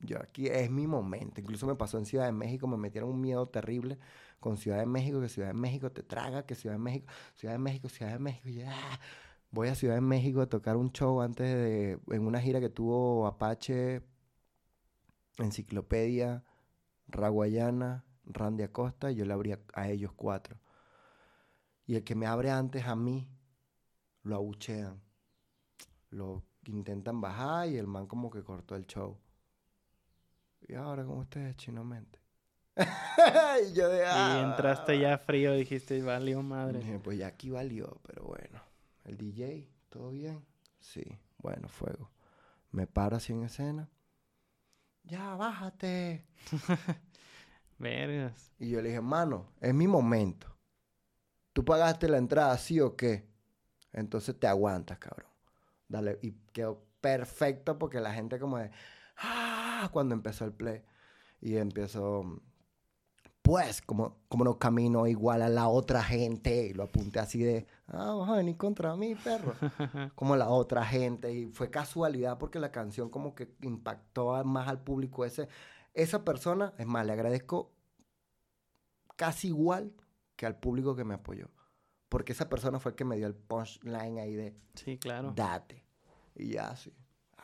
yo aquí es mi momento. Incluso me pasó en Ciudad de México, me metieron un miedo terrible con Ciudad de México, que Ciudad de México te traga, que Ciudad de México, Ciudad de México, Ciudad de México. Y ah, voy a Ciudad de México a tocar un show antes de, en una gira que tuvo Apache, Enciclopedia, Raguayana, Randy Acosta, y yo le abría a ellos cuatro. Y el que me abre antes a mí, lo abuchean. Lo intentan bajar y el man como que cortó el show. Y ahora con ustedes, chinomente. y yo de, Y entraste ya frío, dijiste, valió madre. pues ya aquí valió, pero bueno. El DJ, ¿todo bien? Sí, bueno, fuego. Me paro así en escena. Ya, bájate. Vergas. Y yo le dije, mano, es mi momento. ¿Tú pagaste la entrada, sí o qué? Entonces te aguantas, cabrón. Dale. Y quedó perfecto porque la gente como de... ¡Ah! Cuando empezó el play. Y empezó... Pues, como, como no camino igual a la otra gente. Y lo apunté así de... Ah, vas a venir contra mí, perro. como la otra gente. Y fue casualidad porque la canción como que impactó más al público ese. Esa persona, es más, le agradezco casi igual que al público que me apoyó. Porque esa persona fue el que me dio el punchline ahí de... Sí, claro. Date. Y ya, sí.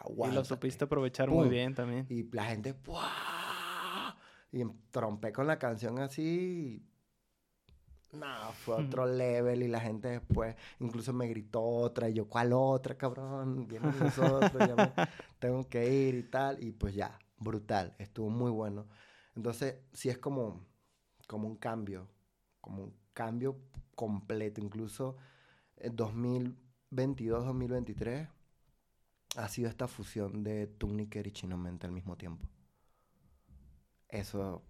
Y lo supiste aprovechar muy bien también. Y la gente... Y trompé con la canción así... No, fue otro level y la gente después incluso me gritó otra y yo, ¿cuál otra, cabrón? Vienen nosotros, ya me tengo que ir y tal. Y pues ya, brutal, estuvo muy bueno. Entonces, sí es como, como un cambio, como un cambio completo. Incluso en 2022-2023 ha sido esta fusión de Tuniker y Chinomente al mismo tiempo. Eso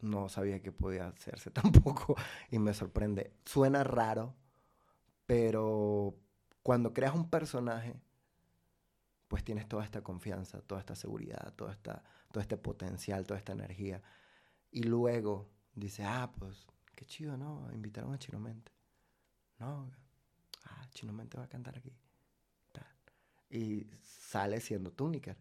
no sabía que podía hacerse tampoco y me sorprende. Suena raro, pero cuando creas un personaje, pues tienes toda esta confianza, toda esta seguridad, toda esta, todo este potencial, toda esta energía. Y luego dice, ah, pues qué chido, ¿no? Invitaron a Chinomente. No, ah, Chinomente va a cantar aquí. Y sale siendo Tuniker.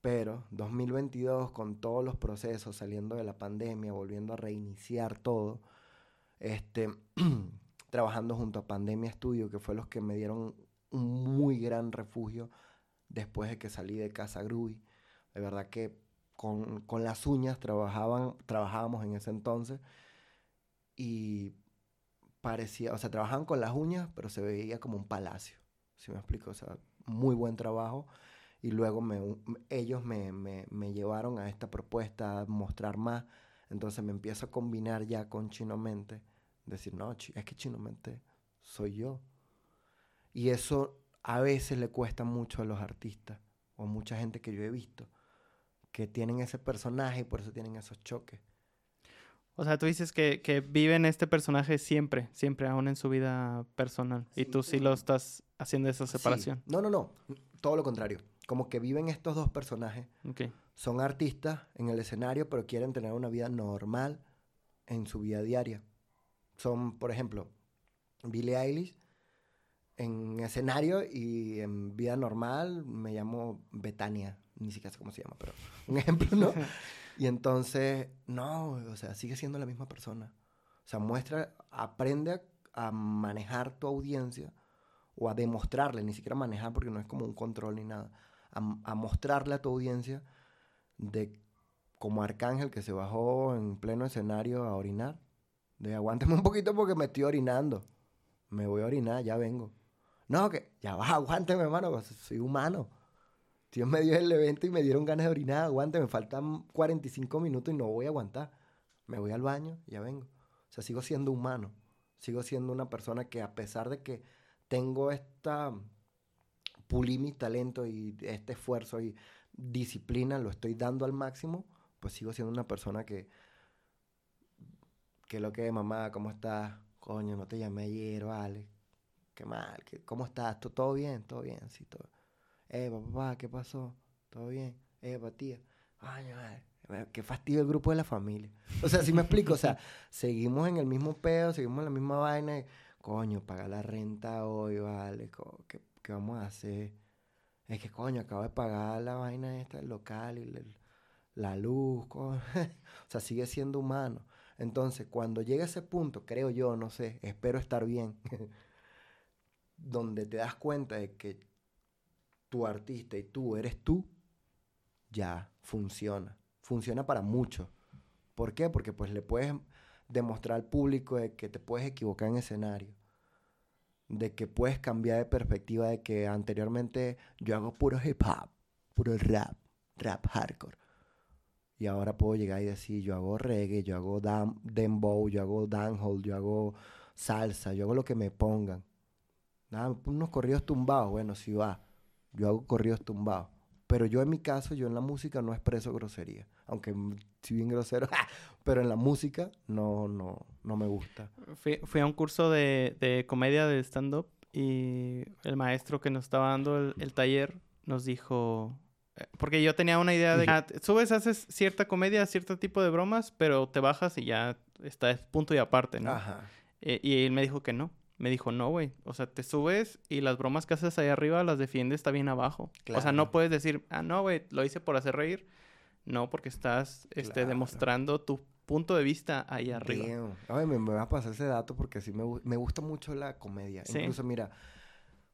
Pero 2022, con todos los procesos, saliendo de la pandemia, volviendo a reiniciar todo, este, trabajando junto a Pandemia Studio, que fue los que me dieron un muy gran refugio después de que salí de Casa Groovy. De verdad que con, con, las uñas trabajaban, trabajábamos en ese entonces y parecía, o sea, trabajaban con las uñas, pero se veía como un palacio, si me explico, o sea, muy buen trabajo. Y luego me, ellos me, me, me, llevaron a esta propuesta a mostrar más. Entonces me empiezo a combinar ya con Chinomente. Decir, no, es que Chinomente soy yo. Y eso a veces le cuesta mucho a los artistas o mucha gente que yo he visto que tienen ese personaje y por eso tienen esos choques. O sea, tú dices que, que viven este personaje siempre, siempre, aún en su vida personal. y tú sí lo estás haciendo esa separación. No, no, no. Todo lo contrario. Como que viven estos dos personajes. Son artistas en el escenario, pero quieren tener una vida normal en su vida diaria. Son, por ejemplo, Billie Eilish en escenario y en vida normal me llamo Betania ni siquiera sé cómo se llama, pero un ejemplo, ¿no? y entonces, no, o sea, sigue siendo la misma persona. O sea, muestra, aprende a, manejar tu audiencia o a demostrarle, ni siquiera manejar porque no es como un control ni nada, a, mostrarle a tu audiencia de como Arcángel que se bajó en pleno escenario a orinar, de aguántame un poquito porque me estoy orinando, me voy a orinar, ya vengo. No, que ya va, aguánteme, hermano, pues, soy humano. Dios me dio el evento y me dieron ganas de orinar, aguante, me faltan 45 minutos y no voy a aguantar. Me voy al baño ya vengo. O sea, sigo siendo humano. Sigo siendo una persona que a pesar de que tengo esta pulir mi talento y este esfuerzo y disciplina, lo estoy dando al máximo, pues sigo siendo una persona que, que lo que, mamá, ¿cómo estás? Coño, no te llamé ayer, vale. Qué mal, ¿cómo estás? ¿Todo bien? ¿Todo bien? Sí, todo Eh, papá, ¿qué pasó? ¿Todo bien? Eh, tía. Ay, madre. Qué fastidio el grupo de la familia. O sea, si me explico, o sea, seguimos en el mismo pedo, seguimos en la misma vaina. Coño, pagar la renta hoy, vale. ¿Qué, qué vamos a hacer? Es que, coño, acabo de pagar la vaina esta del local y la luz. o sea, sigue siendo humano. Entonces, cuando llega ese punto, creo yo, no sé, espero estar bien, donde te das cuenta de que tu artista y tú eres tú, ya funciona. Funciona para muchos. ¿Por qué? Porque pues le puedes demostrar al público de que te puedes equivocar en escenario. De que puedes cambiar de perspectiva de que anteriormente yo hago puro hip hop, puro rap, rap hardcore. Y ahora puedo llegar y decir, yo hago reggae, yo hago dembow, yo hago dancehall, yo hago salsa, yo hago lo que me pongan. Nada, unos corridos tumbados, bueno, sí va. Yo hago corridos tumbados. Pero yo en mi caso, yo en la música no expreso grosería. Aunque si bien grosero, pero en la música no, no, no me gusta. Fui, a un curso de, comedia de stand-up y el maestro que nos estaba dando el taller nos dijo, porque yo tenía una idea de que ah, subes, haces cierta comedia, cierto tipo de bromas, pero te bajas y ya está punto y aparte, ¿no? Ajá. Eh, y él me dijo que no. Me dijo, no, güey. O sea, te subes y las bromas que haces ahí arriba las defiendes está bien abajo. O sea, no puedes decir, ah, no, güey, lo hice por hacer reír. No, porque estás este, demostrando tu punto de vista ahí arriba. Ay, me, me, va a pasar ese dato porque sí me, me gusta mucho la comedia. Incluso, mira,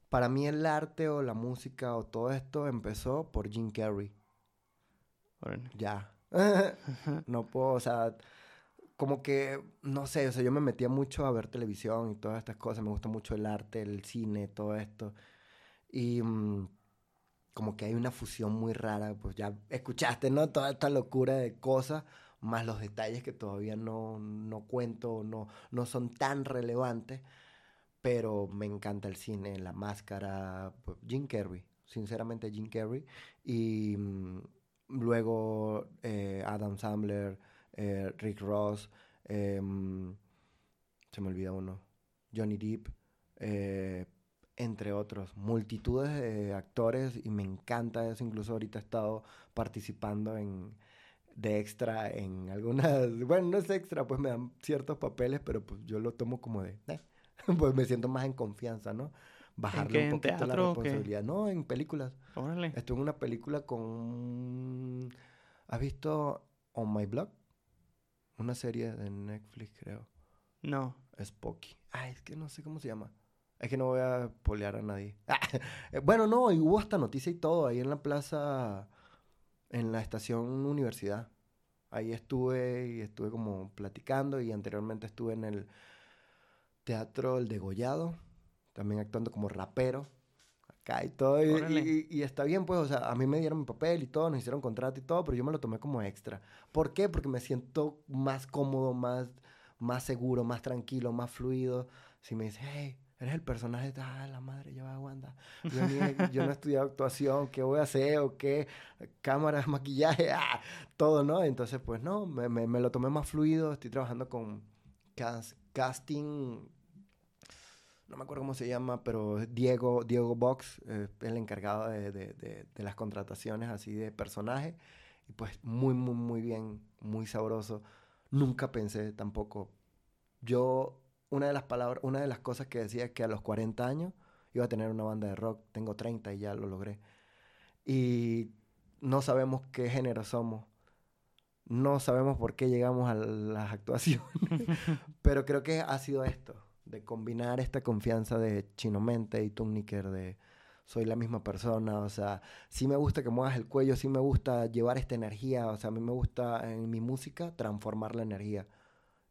para mí el arte o la música o todo esto empezó por Jim Carrey. Ya. no puedo, o sea, como que, no sé, o sea, yo me metía mucho a ver televisión y todas estas cosas. Me gusta mucho el arte, el cine, todo esto. Y mm, como que hay una fusión muy rara, pues ya escuchaste, ¿no? Toda esta locura de cosas, más los detalles que todavía no, no cuento, no, no son tan relevantes pero me encanta el cine, la máscara, pues, Jim Carrey, sinceramente Jim Carrey, y mm, luego eh, Adam Sandler, eh, Rick Ross, em, se me olvida uno, Johnny Depp, eh, entre otros, multitudes de actores y me encanta eso, incluso ahorita he estado participando en de extra en algunas, bueno, no es extra, pues me dan ciertos papeles, pero pues yo lo tomo como de, pues me siento más en confianza, ¿no? Bajarle un poquito la responsabilidad. No, en películas. Órale. Estuve en una película con... ¿Has visto On My Blog? Una serie de Netflix, creo. No. Spooky. Ay, es que no sé cómo se llama. Es que no voy a polear a nadie. Eh, bueno, no, y hubo hasta noticia y todo ahí en la plaza, en la estación universidad. Ahí estuve y estuve como platicando y anteriormente estuve en el teatro El Degollado, también actuando como rapero, acá y todo. Y, está bien, pues, o sea, a mí me dieron mi papel y todo, nos hicieron contrato y todo, pero yo me lo tomé como extra. ¿Por qué? Porque me siento más cómodo, más, más seguro, más tranquilo, más fluido. Si me dice, hey, eres el personaje, de ah, la madre, yo aguanta. Yo, yo no he estudiado actuación, ¿qué voy a hacer? ¿O qué? Cámaras, maquillaje, ah, todo, ¿no? Entonces, pues no, me, me, me, lo tomé más fluido, estoy trabajando con casting no me acuerdo cómo se llama, pero Diego, Diego Box, eh, el encargado de, de, de, las contrataciones así de personaje. Y pues muy, muy, muy bien, muy sabroso. Nunca pensé tampoco. Yo, una de las palabras, una de las cosas que decía es que a los 40 años iba a tener una banda de rock. Tengo 30 y ya lo logré. Y no sabemos qué género somos. No sabemos por qué llegamos a las actuaciones. pero creo que ha sido esto de combinar esta confianza de Chinomente y Tuniker de soy la misma persona, o sea, sí me gusta que muevas el cuello, sí me gusta llevar esta energía, o sea, a mí me gusta en mi música transformar la energía,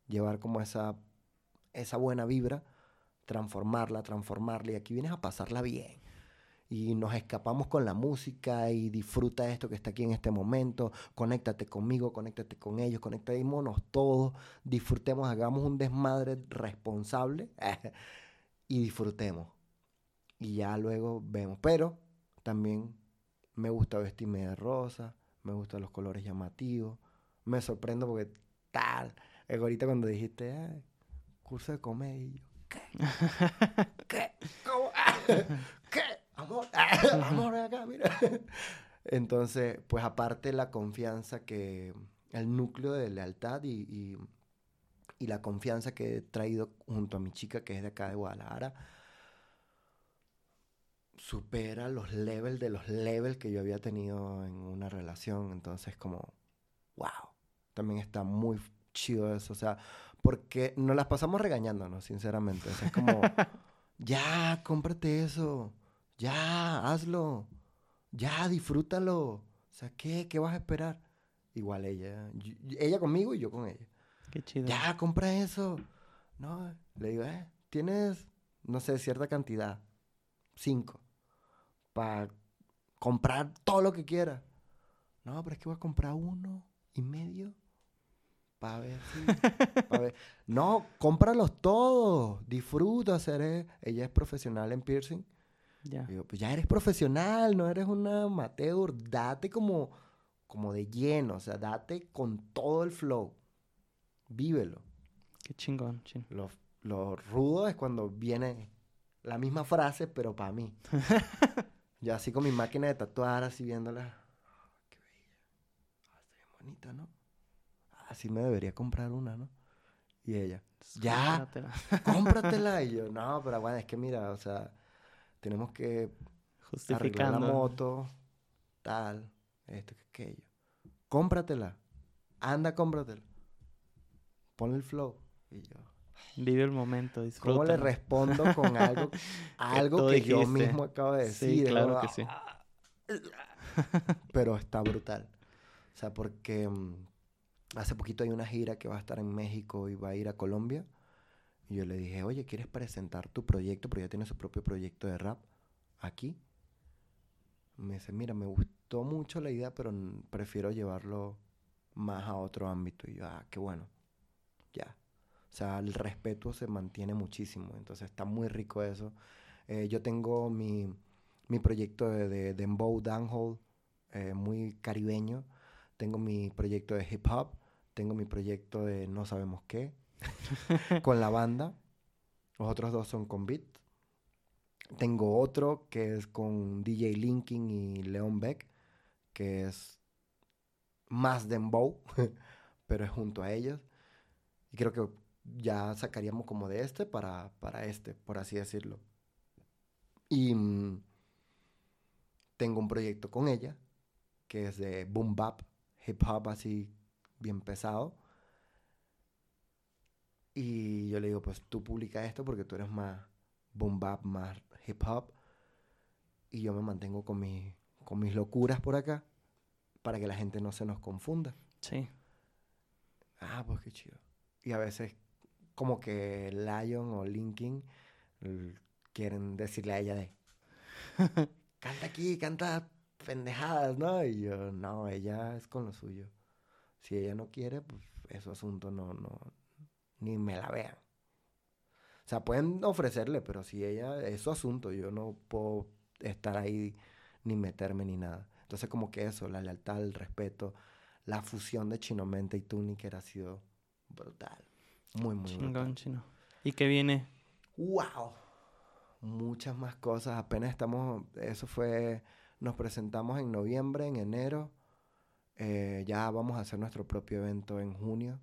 llevar como esa, esa buena vibra, transformarla, transformarla, y aquí vienes a pasarla bien. Y nos escapamos con la música y disfruta esto que está aquí en este momento, conéctate conmigo, conéctate con ellos, conectémonos todos, disfrutemos, hagamos un desmadre responsable y disfrutemos. Y ya luego vemos, pero también me gusta vestirme de rosa, me gustan los colores llamativos, me sorprendo porque tal, ahorita cuando dijiste, curso de comedia, ¿qué? ¿Qué? ¿Cómo? ¿Qué? amor, amor acá, mira. Entonces, pues aparte la confianza que, el núcleo de lealtad y, y, la confianza que he traído junto a mi chica que es de acá de Guadalajara, supera los levels de los levels que yo había tenido en una relación. Entonces, como, wow, también está muy chido eso. O sea, porque nos las pasamos regañándonos, sinceramente. O sea, es como, ya, cómprate eso. Ya, hazlo. Ya, disfrútalo. O sea, ¿qué? ¿Qué vas a esperar? Igual ella. ella conmigo y yo con ella. Qué chido. Ya, compra eso. No, le digo, eh, tienes, no sé, cierta cantidad. Cinco. Para comprar todo lo que quieras. No, pero es que voy a comprar uno y medio. Para ver ver. No, cómpralos todos. Disfruta, seré. Ella es profesional en piercing. Ya. Digo, pues ya eres profesional, no eres una amateur. Date como, como de lleno, o sea, date con todo el flow. Vívelo. Qué chingón, Lo, lo rudo es cuando viene la misma frase, pero para mí. Yo así con mi máquina de tatuar, así viéndola. qué bella. Ah, está bien bonita, ¿no? Así me debería comprar una, ¿no? Y ella, ya, cómpratela. y yo, no, pero bueno, es que mira, o sea, tenemos que arreglar la moto, tal, esto, aquello. Cómpratela. Anda, cómpratela. Ponle el flow. Y yo. Vive el momento, disfruta. ¿Cómo le respondo con algo, algo que, yo mismo acabo de decir? Sí, claro que sí. Pero está brutal. O sea, porque mm, hace poquito hay una gira que va a estar en México y va a ir a Colombia. Y yo le dije, oye, ¿quieres presentar tu proyecto? Porque ya tiene su propio proyecto de rap aquí. Me dice, mira, me gustó mucho la idea, pero prefiero llevarlo más a otro ámbito. Y yo, ah, qué bueno. Ya. O sea, el respeto se mantiene muchísimo. Entonces está muy rico eso. Eh, yo tengo mi, mi proyecto de, de Dembow Downhole, eh, muy caribeño. Tengo mi proyecto de hip hop. Tengo mi proyecto de no sabemos qué. con la banda. Los otros dos son con Beat. Tengo otro que es con DJ Linkin y Leon Beck, que es más dembow, pero es junto a ellos. Y creo que ya sacaríamos como de este para, para este, por así decirlo. Y mm, tengo un proyecto con ella, que es de boom bap, hip hop así bien pesado. Y yo le digo, pues tú publica esto porque tú eres más boom bap, más hip hop. Y yo me mantengo con, mi, con mis locuras por acá para que la gente no se nos confunda. Sí. Ah, pues qué chido. Y a veces como que Lion o Linkin quieren decirle a ella de canta aquí, canta pendejadas, ¿no? Y yo, no, ella es con lo suyo. Si ella no quiere, pues eso asunto no, no, ni me la vean. O sea, pueden ofrecerle, pero si ella, es su asunto, yo no puedo estar ahí ni meterme ni nada. Entonces, como que eso, la lealtad, el respeto, la fusión de Chinomente y Tuniker ha sido brutal. Muy, muy Chingón, chino. ¿Y qué viene? ¡Wow! Muchas más cosas. Apenas estamos, eso fue, nos presentamos en noviembre, en enero. Eh, ya vamos a hacer nuestro propio evento en junio.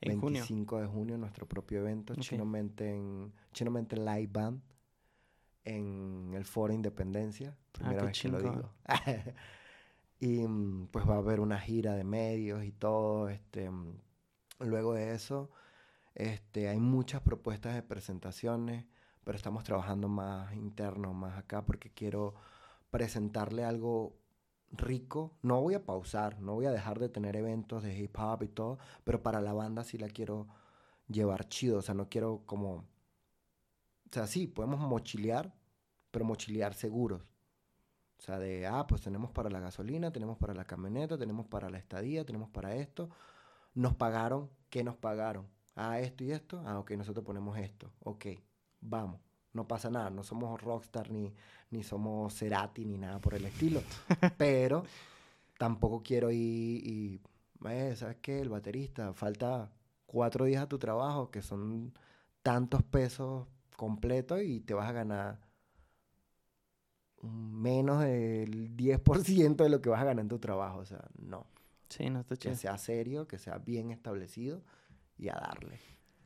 En 25 de junio, nuestro propio evento, Chinomente, en, Chinomente Live Band, en el Foro Independencia. Ah, primera vez que lo digo. y mm, pues va a haber una gira de medios y todo. Este, mm, luego de eso, este, hay muchas propuestas de presentaciones, pero estamos trabajando más interno, más acá, porque quiero presentarle algo rico. No voy a pausar, no voy a dejar de tener eventos de hip hop y todo, pero para la banda sí la quiero llevar chido. O sea, no quiero como. O sea, sí, podemos mochilear, pero mochilear seguros. O sea, de, ah, pues tenemos para la gasolina, tenemos para la camioneta, tenemos para la estadía, tenemos para esto. Nos pagaron, ¿qué nos pagaron? Ah, esto y esto. Ah, ok, nosotros ponemos esto. Ok, vamos no pasa nada, no somos rockstar ni, ni somos Cerati ni nada por el estilo. Pero tampoco quiero ir y, eh, ¿sabes qué? El baterista, falta cuatro días a tu trabajo, que son tantos pesos completos y te vas a ganar menos del 10% de lo que vas a ganar en tu trabajo. O sea, no. Sí, no está chido. Que sea serio, que sea bien establecido y a darle.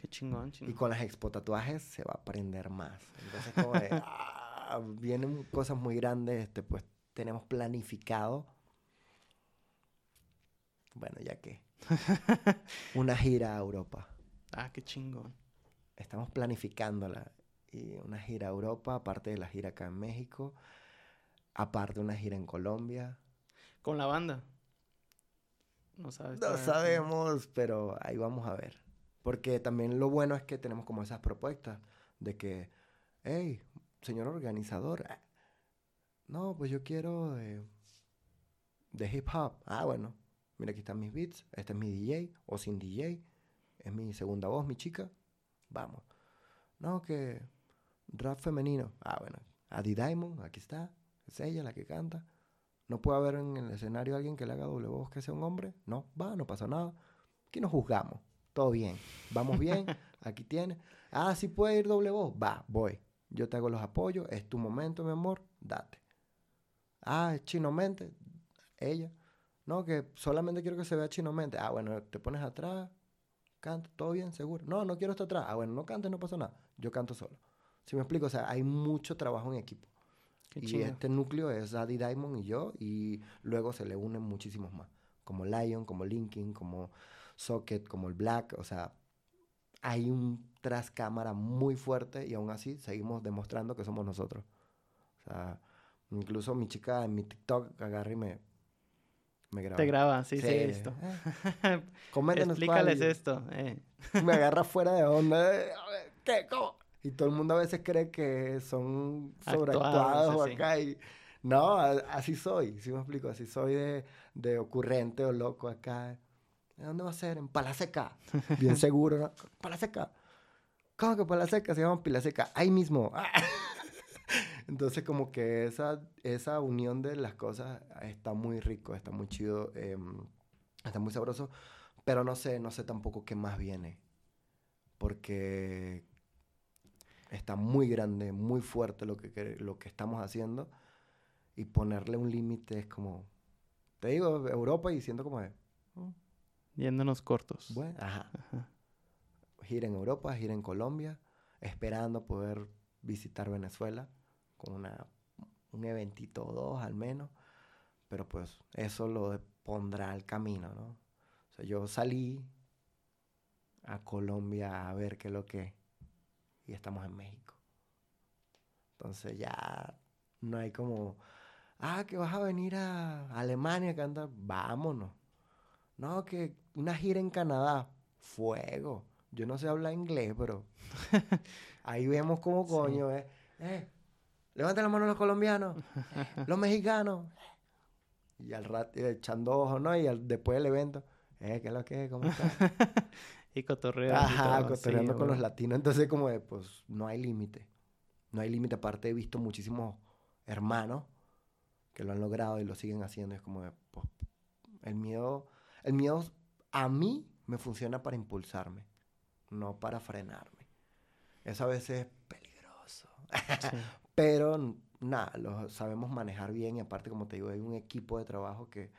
Qué chingón, chingón. Y con las expo tatuajes se va a aprender más. Entonces, como de, ah, vienen cosas muy grandes, este, pues tenemos planificado. Bueno, ya que. una gira a Europa. Ah, qué chingón. Estamos planificándola. Y una gira a Europa, aparte de la gira acá en México. Aparte una gira en Colombia. ¿Con la banda? No sabes. No sabemos, pero ahí vamos a ver. Porque también lo bueno es que tenemos como esas propuestas de que, hey, señor organizador, ah, no, pues yo quiero de, hip hop. Ah, bueno, mira aquí están mis beats, este es mi DJ o sin DJ, es mi segunda voz, mi chica, vamos. No, que rap femenino. Ah, bueno, Adi Diamond, aquí está, es ella la que canta. ¿No puede haber en el escenario alguien que le haga doble voz que sea un hombre? No, va, no pasa nada. Aquí nos juzgamos. Todo bien. Vamos bien. Aquí tiene. Ah, sí puede ir doble voz. Va, voy. Yo te hago los apoyos. Es tu momento, mi amor. Date. Ah, es chinomente. Ella. No, que solamente quiero que se vea chinomente. Ah, bueno, te pones atrás. Canta. Todo bien, seguro. No, no quiero estar atrás. Ah, bueno, no cantes, no pasa nada. Yo canto solo. Si me explico? O sea, hay mucho trabajo en equipo. y este núcleo es Adi Diamond y yo. Y luego se le unen muchísimos más. Como Lion, como Linkin, como Socket, como el Black, o sea, hay un tras cámara muy fuerte y aún así seguimos demostrando que somos nosotros. O sea, incluso mi chica en mi TikTok agarra y me, me graba. Te graba, sí, sí, he visto. Eh. Explícales esto. Eh. Me agarra fuera de onda. ¿Qué? ¿Cómo? Y todo el mundo a veces cree que son sobreactuados acá y... No, así soy, si me explico, así soy de, de ocurrente o loco acá. ¿Dónde va a ser? En Palaseca. Bien seguro, ¿no? Palaseca. ¿Cómo que Palaseca? Se llama Pilaseca. Ahí mismo. Entonces, como que esa, esa unión de las cosas está muy rico, está muy chido, em, está muy sabroso. Pero no sé, no sé tampoco qué más viene. Porque está muy grande, muy fuerte lo que, lo que estamos haciendo. Y ponerle un límite es como. Te digo, Europa y siento como de. Yéndonos cortos. Bueno, ajá. Gira en Europa, gira en Colombia, esperando poder visitar Venezuela con una, un eventito o dos al menos. Pero pues eso lo pondrá al camino, ¿no? O sea, yo salí a Colombia a ver qué es lo que y estamos en México. Entonces ya no hay como, ah, que vas a venir a Alemania a cantar, vámonos. No, que una gira en Canadá. Fuego. Yo no sé hablar inglés, pero ahí vemos cómo coño, ¿eh? eh levanten la mano los colombianos, los mexicanos. Y al rato echando ojos, ¿no? Y después del evento, eh, ¿qué es lo que es? ¿Cómo está? y cotorreando. Ajá, cotorreando con los latinos. Entonces, como de, pues, no hay límite. No hay límite. Aparte, he visto muchísimos hermanos que lo han logrado y lo siguen haciendo. Es como de, pues, el miedo el miedo a mí me funciona para impulsarme, no para frenarme. Eso a veces es peligroso. Pero nada, lo sabemos manejar bien y aparte, como te digo, hay un equipo de trabajo que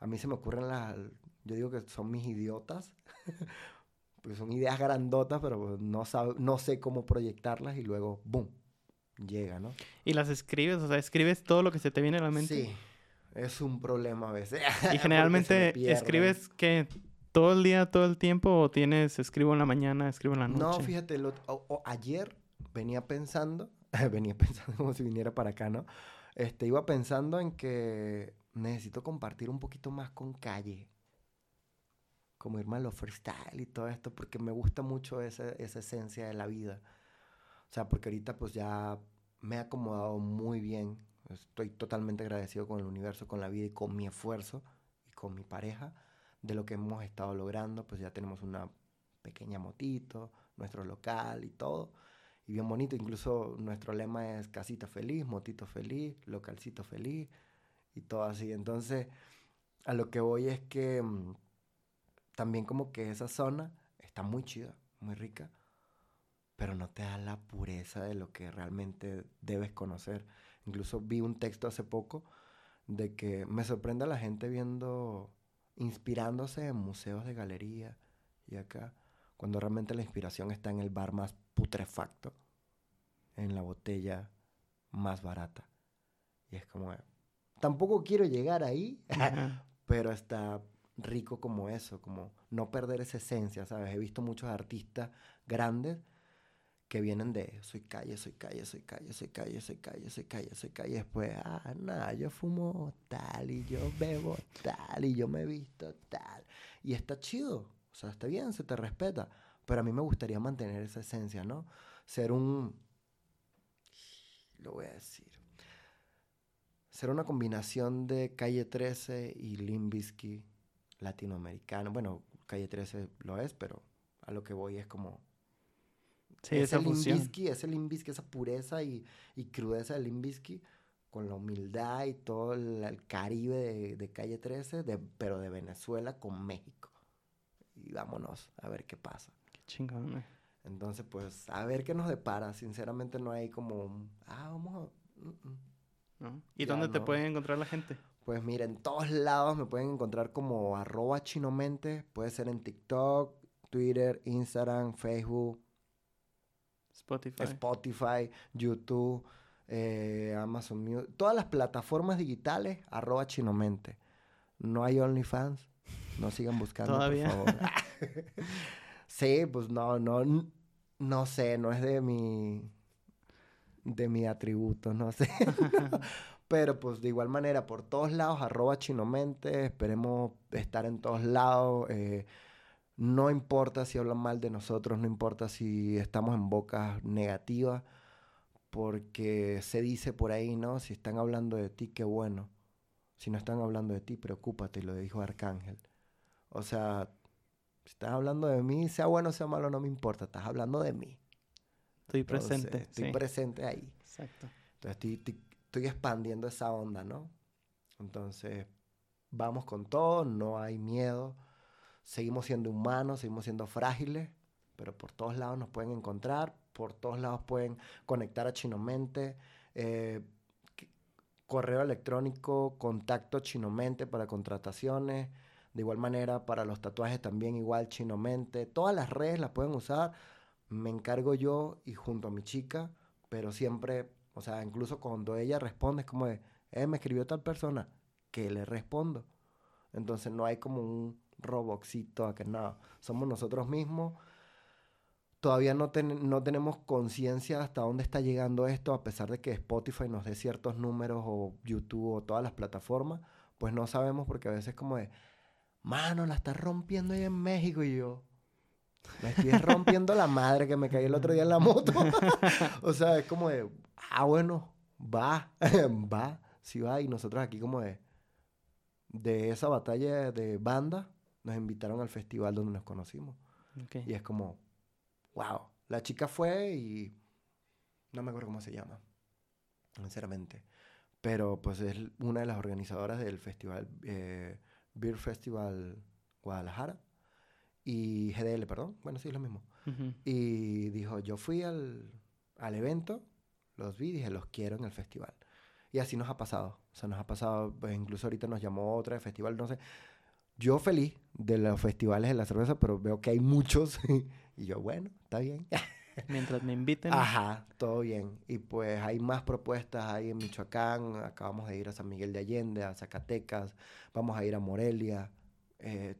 a mí se me ocurren las... Yo digo que son mis idiotas, porque son ideas grandotas, pero no, no sé cómo proyectarlas y luego, ¡boom!, llega, ¿no? Y las escribes, o sea, escribes todo lo que se te viene a la mente. Sí, es un problema a veces. Y generalmente escribes que todo el día, todo el tiempo, o tienes, escribo en la mañana, escribo en la noche. No, fíjate, ayer venía pensando, venía pensando como si viniera para acá, ¿no? Este, iba pensando en que necesito compartir un poquito más con calle. Como irme a lo freestyle y todo esto, porque me gusta mucho esa, esa esencia de la vida. O sea, porque ahorita pues ya me he acomodado muy bien Estoy totalmente agradecido con el universo, con la vida y con mi esfuerzo y con mi pareja de lo que hemos estado logrando. Pues ya tenemos una pequeña motito, nuestro local y todo. Y bien bonito, incluso nuestro lema es casita feliz, motito feliz, localcito feliz y todo así. Entonces, a lo que voy es que mm, también como que esa zona está muy chida, muy rica, pero pero no te da la pureza de lo que realmente debes conocer. Incluso vi un texto hace poco de que me sorprende a la gente viendo, inspirándose en museos de galería y acá, cuando realmente la inspiración está en el bar más putrefacto, en la botella más barata. Y es como, tampoco quiero llegar ahí, pero está rico como eso, como no perder esa esencia, ¿sabes? He visto muchos artistas grandes que vienen de soy calle, soy calle, soy calle, soy calle, soy calle, soy calle, soy calle. Después, ah, nada, yo fumo tal y yo bebo tal y yo me visto tal. Y está chido, o sea, está bien, se te respeta. Pero a mí me gustaría mantener esa esencia, ¿no? Ser un... Lo voy a decir. Ser una combinación de Calle 13 y Limbisky latinoamericano. Bueno, Calle 13 lo es, pero a lo que voy es como Sí, esa fusión. Limbisky, ese Limbisky, esa pureza y, y crudeza del Limbisky, con la humildad y todo el, el Caribe de, de Calle 13, de, pero de Venezuela con México. Y vámonos a ver qué pasa. Qué chingón, güey. Entonces, pues, a ver qué nos depara. Sinceramente no hay como ah, vamos a... mm, mm". ¿no? ¿Y Ya dónde te no. puede encontrar la gente? Pues mira, en todos lados me pueden encontrar como arroba chinomente. Puede ser en TikTok, Twitter, Instagram, Facebook, Spotify. Spotify, YouTube, eh, Amazon Music, todas las plataformas digitales, arroba chinomente. No hay OnlyFans, no sigan buscando, Todavía. por favor. sí, pues no, no, no sé, no es de mi, de mi atributo, no sé. Pero pues de igual manera, por todos lados, arroba chinomente, esperemos estar en todos lados. eh, no importa si hablan mal de nosotros, no importa si estamos en bocas negativas, porque se dice por ahí, ¿no? Si están hablando de ti, qué bueno. Si no están hablando de ti, preocúpate, lo dijo Arcángel. O sea, si estás hablando de mí, sea bueno o sea malo, no me importa, estás hablando de mí. Estoy Entonces, presente. Estoy sí. presente ahí. Exacto. Entonces estoy, estoy- estoy expandiendo esa onda, ¿no? Entonces, vamos con todo, no hay miedo. Seguimos siendo humanos, seguimos siendo frágiles, pero por todos lados nos pueden encontrar, por todos lados pueden conectar a Chinomente. eh, correo electrónico, contacto Chinomente para contrataciones. De igual manera, para los tatuajes también igual Chinomente. Todas las redes las pueden usar. Me encargo yo y junto a mi chica, pero siempre, o sea, incluso cuando ella responde es como de, eh, me escribió tal persona, que le respondo. Entonces no hay como un roboxito a que nada, somos nosotros mismos. Todavía no, ten- no tenemos conciencia hasta dónde está llegando esto, a pesar de que Spotify nos dé ciertos números o YouTube o todas las plataformas, pues no sabemos porque a veces como de, mano, la está rompiendo ahí en México y yo, me estoy rompiendo la madre que me caí el otro día en la moto. o sea, es como de, ah, bueno, va, va, sí va. Y nosotros aquí como de, de esa batalla de banda, nos invitaron al festival donde nos conocimos. Ok. Y es como, wow. La chica fue y no me acuerdo cómo se llama, sinceramente. Pero pues es una de las organizadoras del festival, eh, Beer Festival Guadalajara. Y GDL, perdón. Bueno, sí, es lo mismo. Ujú. Y dijo, yo fui al, al evento, los vi, dije, los quiero en el festival. Y así nos ha pasado. O sea, nos ha pasado, pues incluso ahorita nos llamó otra de festival, no sé. Yo feliz de los festivales de la cerveza, pero veo que hay muchos. y yo, bueno, está bien. Mientras me inviten. Ajá, todo bien. Y pues hay más propuestas ahí en Michoacán. Acabamos de ir a San Miguel de Allende, a Zacatecas. Vamos a ir a Morelia. Eh,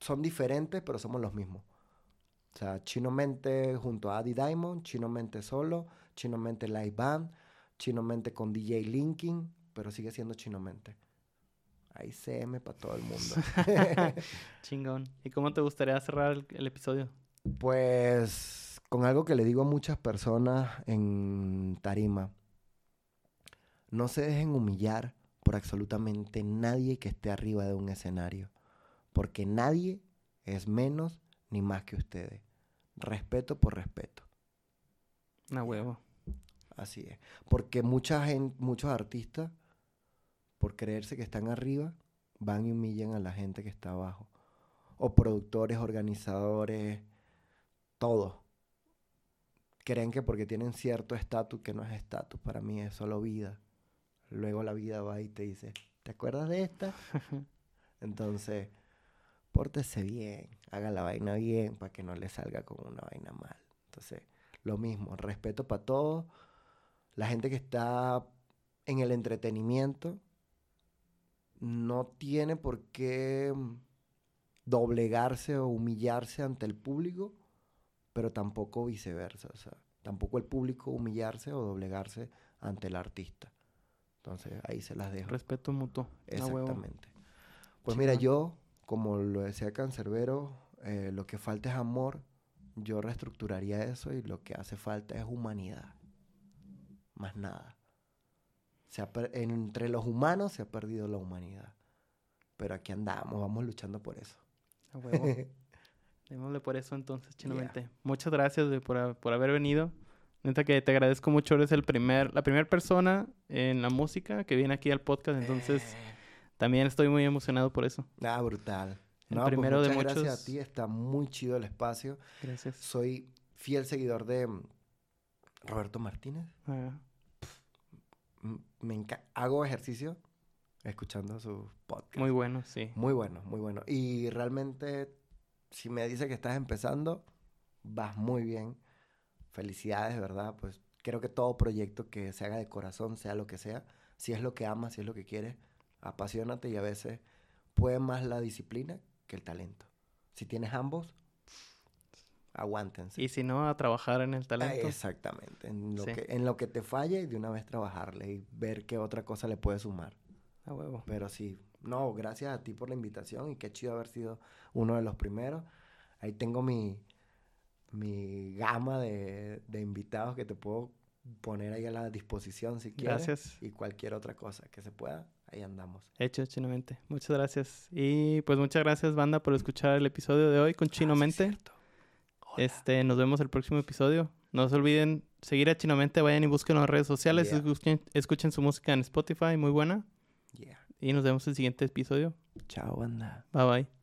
son diferentes, pero somos los mismos. O sea, Chino Mente junto a Adi Diamond, Chino Mente solo, Chino Mente Live Band, Chino Mente con DJ Linkin, pero sigue siendo Chino Mente. Hay CM para todo el mundo. Chingón. ¿Y cómo te gustaría cerrar el, el episodio? Pues con algo que le digo a muchas personas en tarima. No se dejen humillar por absolutamente nadie que esté arriba de un escenario. Porque nadie es menos ni más que ustedes. Respeto por respeto. Una huevo. Así es. Porque mucha gente, muchos artistas, por creerse que están arriba, van y humillan a la gente que está abajo. O productores, organizadores, todo. creen que porque tienen cierto estatus, que no es estatus, para mí es solo vida. Luego la vida va y te dice, ¿te acuerdas de esta? Entonces, pórtese bien, haga la vaina bien para que no le salga como una vaina mal. Entonces, lo mismo, respeto para todos. La gente que está en el entretenimiento no tiene por qué doblegarse o humillarse ante el público, pero tampoco viceversa. O sea, tampoco el público humillarse o doblegarse ante el artista. Entonces, ahí se las dejo. Respeto mutuo. Exactamente. Pues mira, yo, como lo decía Cancerbero, eh, lo que falta es amor. Yo reestructuraría eso y lo que hace falta es humanidad. Más nada. Se entre los humanos se ha perdido la humanidad. Pero aquí andamos, vamos luchando por eso. A huevo. Démosle por eso entonces, Chinamente. Muchas gracias por, por, haber venido. Neta que te agradezco mucho. Eres el primer, la primera persona en la música que viene aquí al podcast. Entonces, eh. también estoy muy emocionado por eso. Ah, brutal. El no, pues primero de muchos... gracias a ti. Está muy chido el espacio. Gracias. Soy fiel seguidor de mm, Roberto Martínez. Ah. Me Hago ejercicio escuchando su podcast. Muy bueno, sí. Muy bueno, muy bueno. Y realmente, si me dice que estás empezando, vas muy bien. Felicidades, ¿verdad? Pues creo que todo proyecto que se haga de corazón, sea lo que sea, si es lo que amas, si es lo que quieres, apasionate y a veces puede más la disciplina que el talento. Si tienes ambos, aguántense. Y si no, a trabajar en el talento. exactamente. En lo, que, en lo que te falle, de una vez trabajarle y ver qué otra cosa le puede sumar. A huevo. Pero sí, no, gracias a ti por la invitación y qué chido haber sido uno de los primeros. Ahí tengo mi, mi gama de, de invitados que te puedo poner ahí a la disposición si quieres. Gracias. Y cualquier otra cosa que se pueda, ahí andamos. Hecho, Chinomente. Muchas gracias. Y pues muchas gracias, banda, por escuchar el episodio de hoy con ah, Este, nos vemos el próximo episodio. No se olviden seguir a Chinomente, vayan y busquen en las redes sociales, escuchen, escuchen, su música en Spotify, muy buena. Y nos vemos en el siguiente episodio. Chao, banda. Bye bye.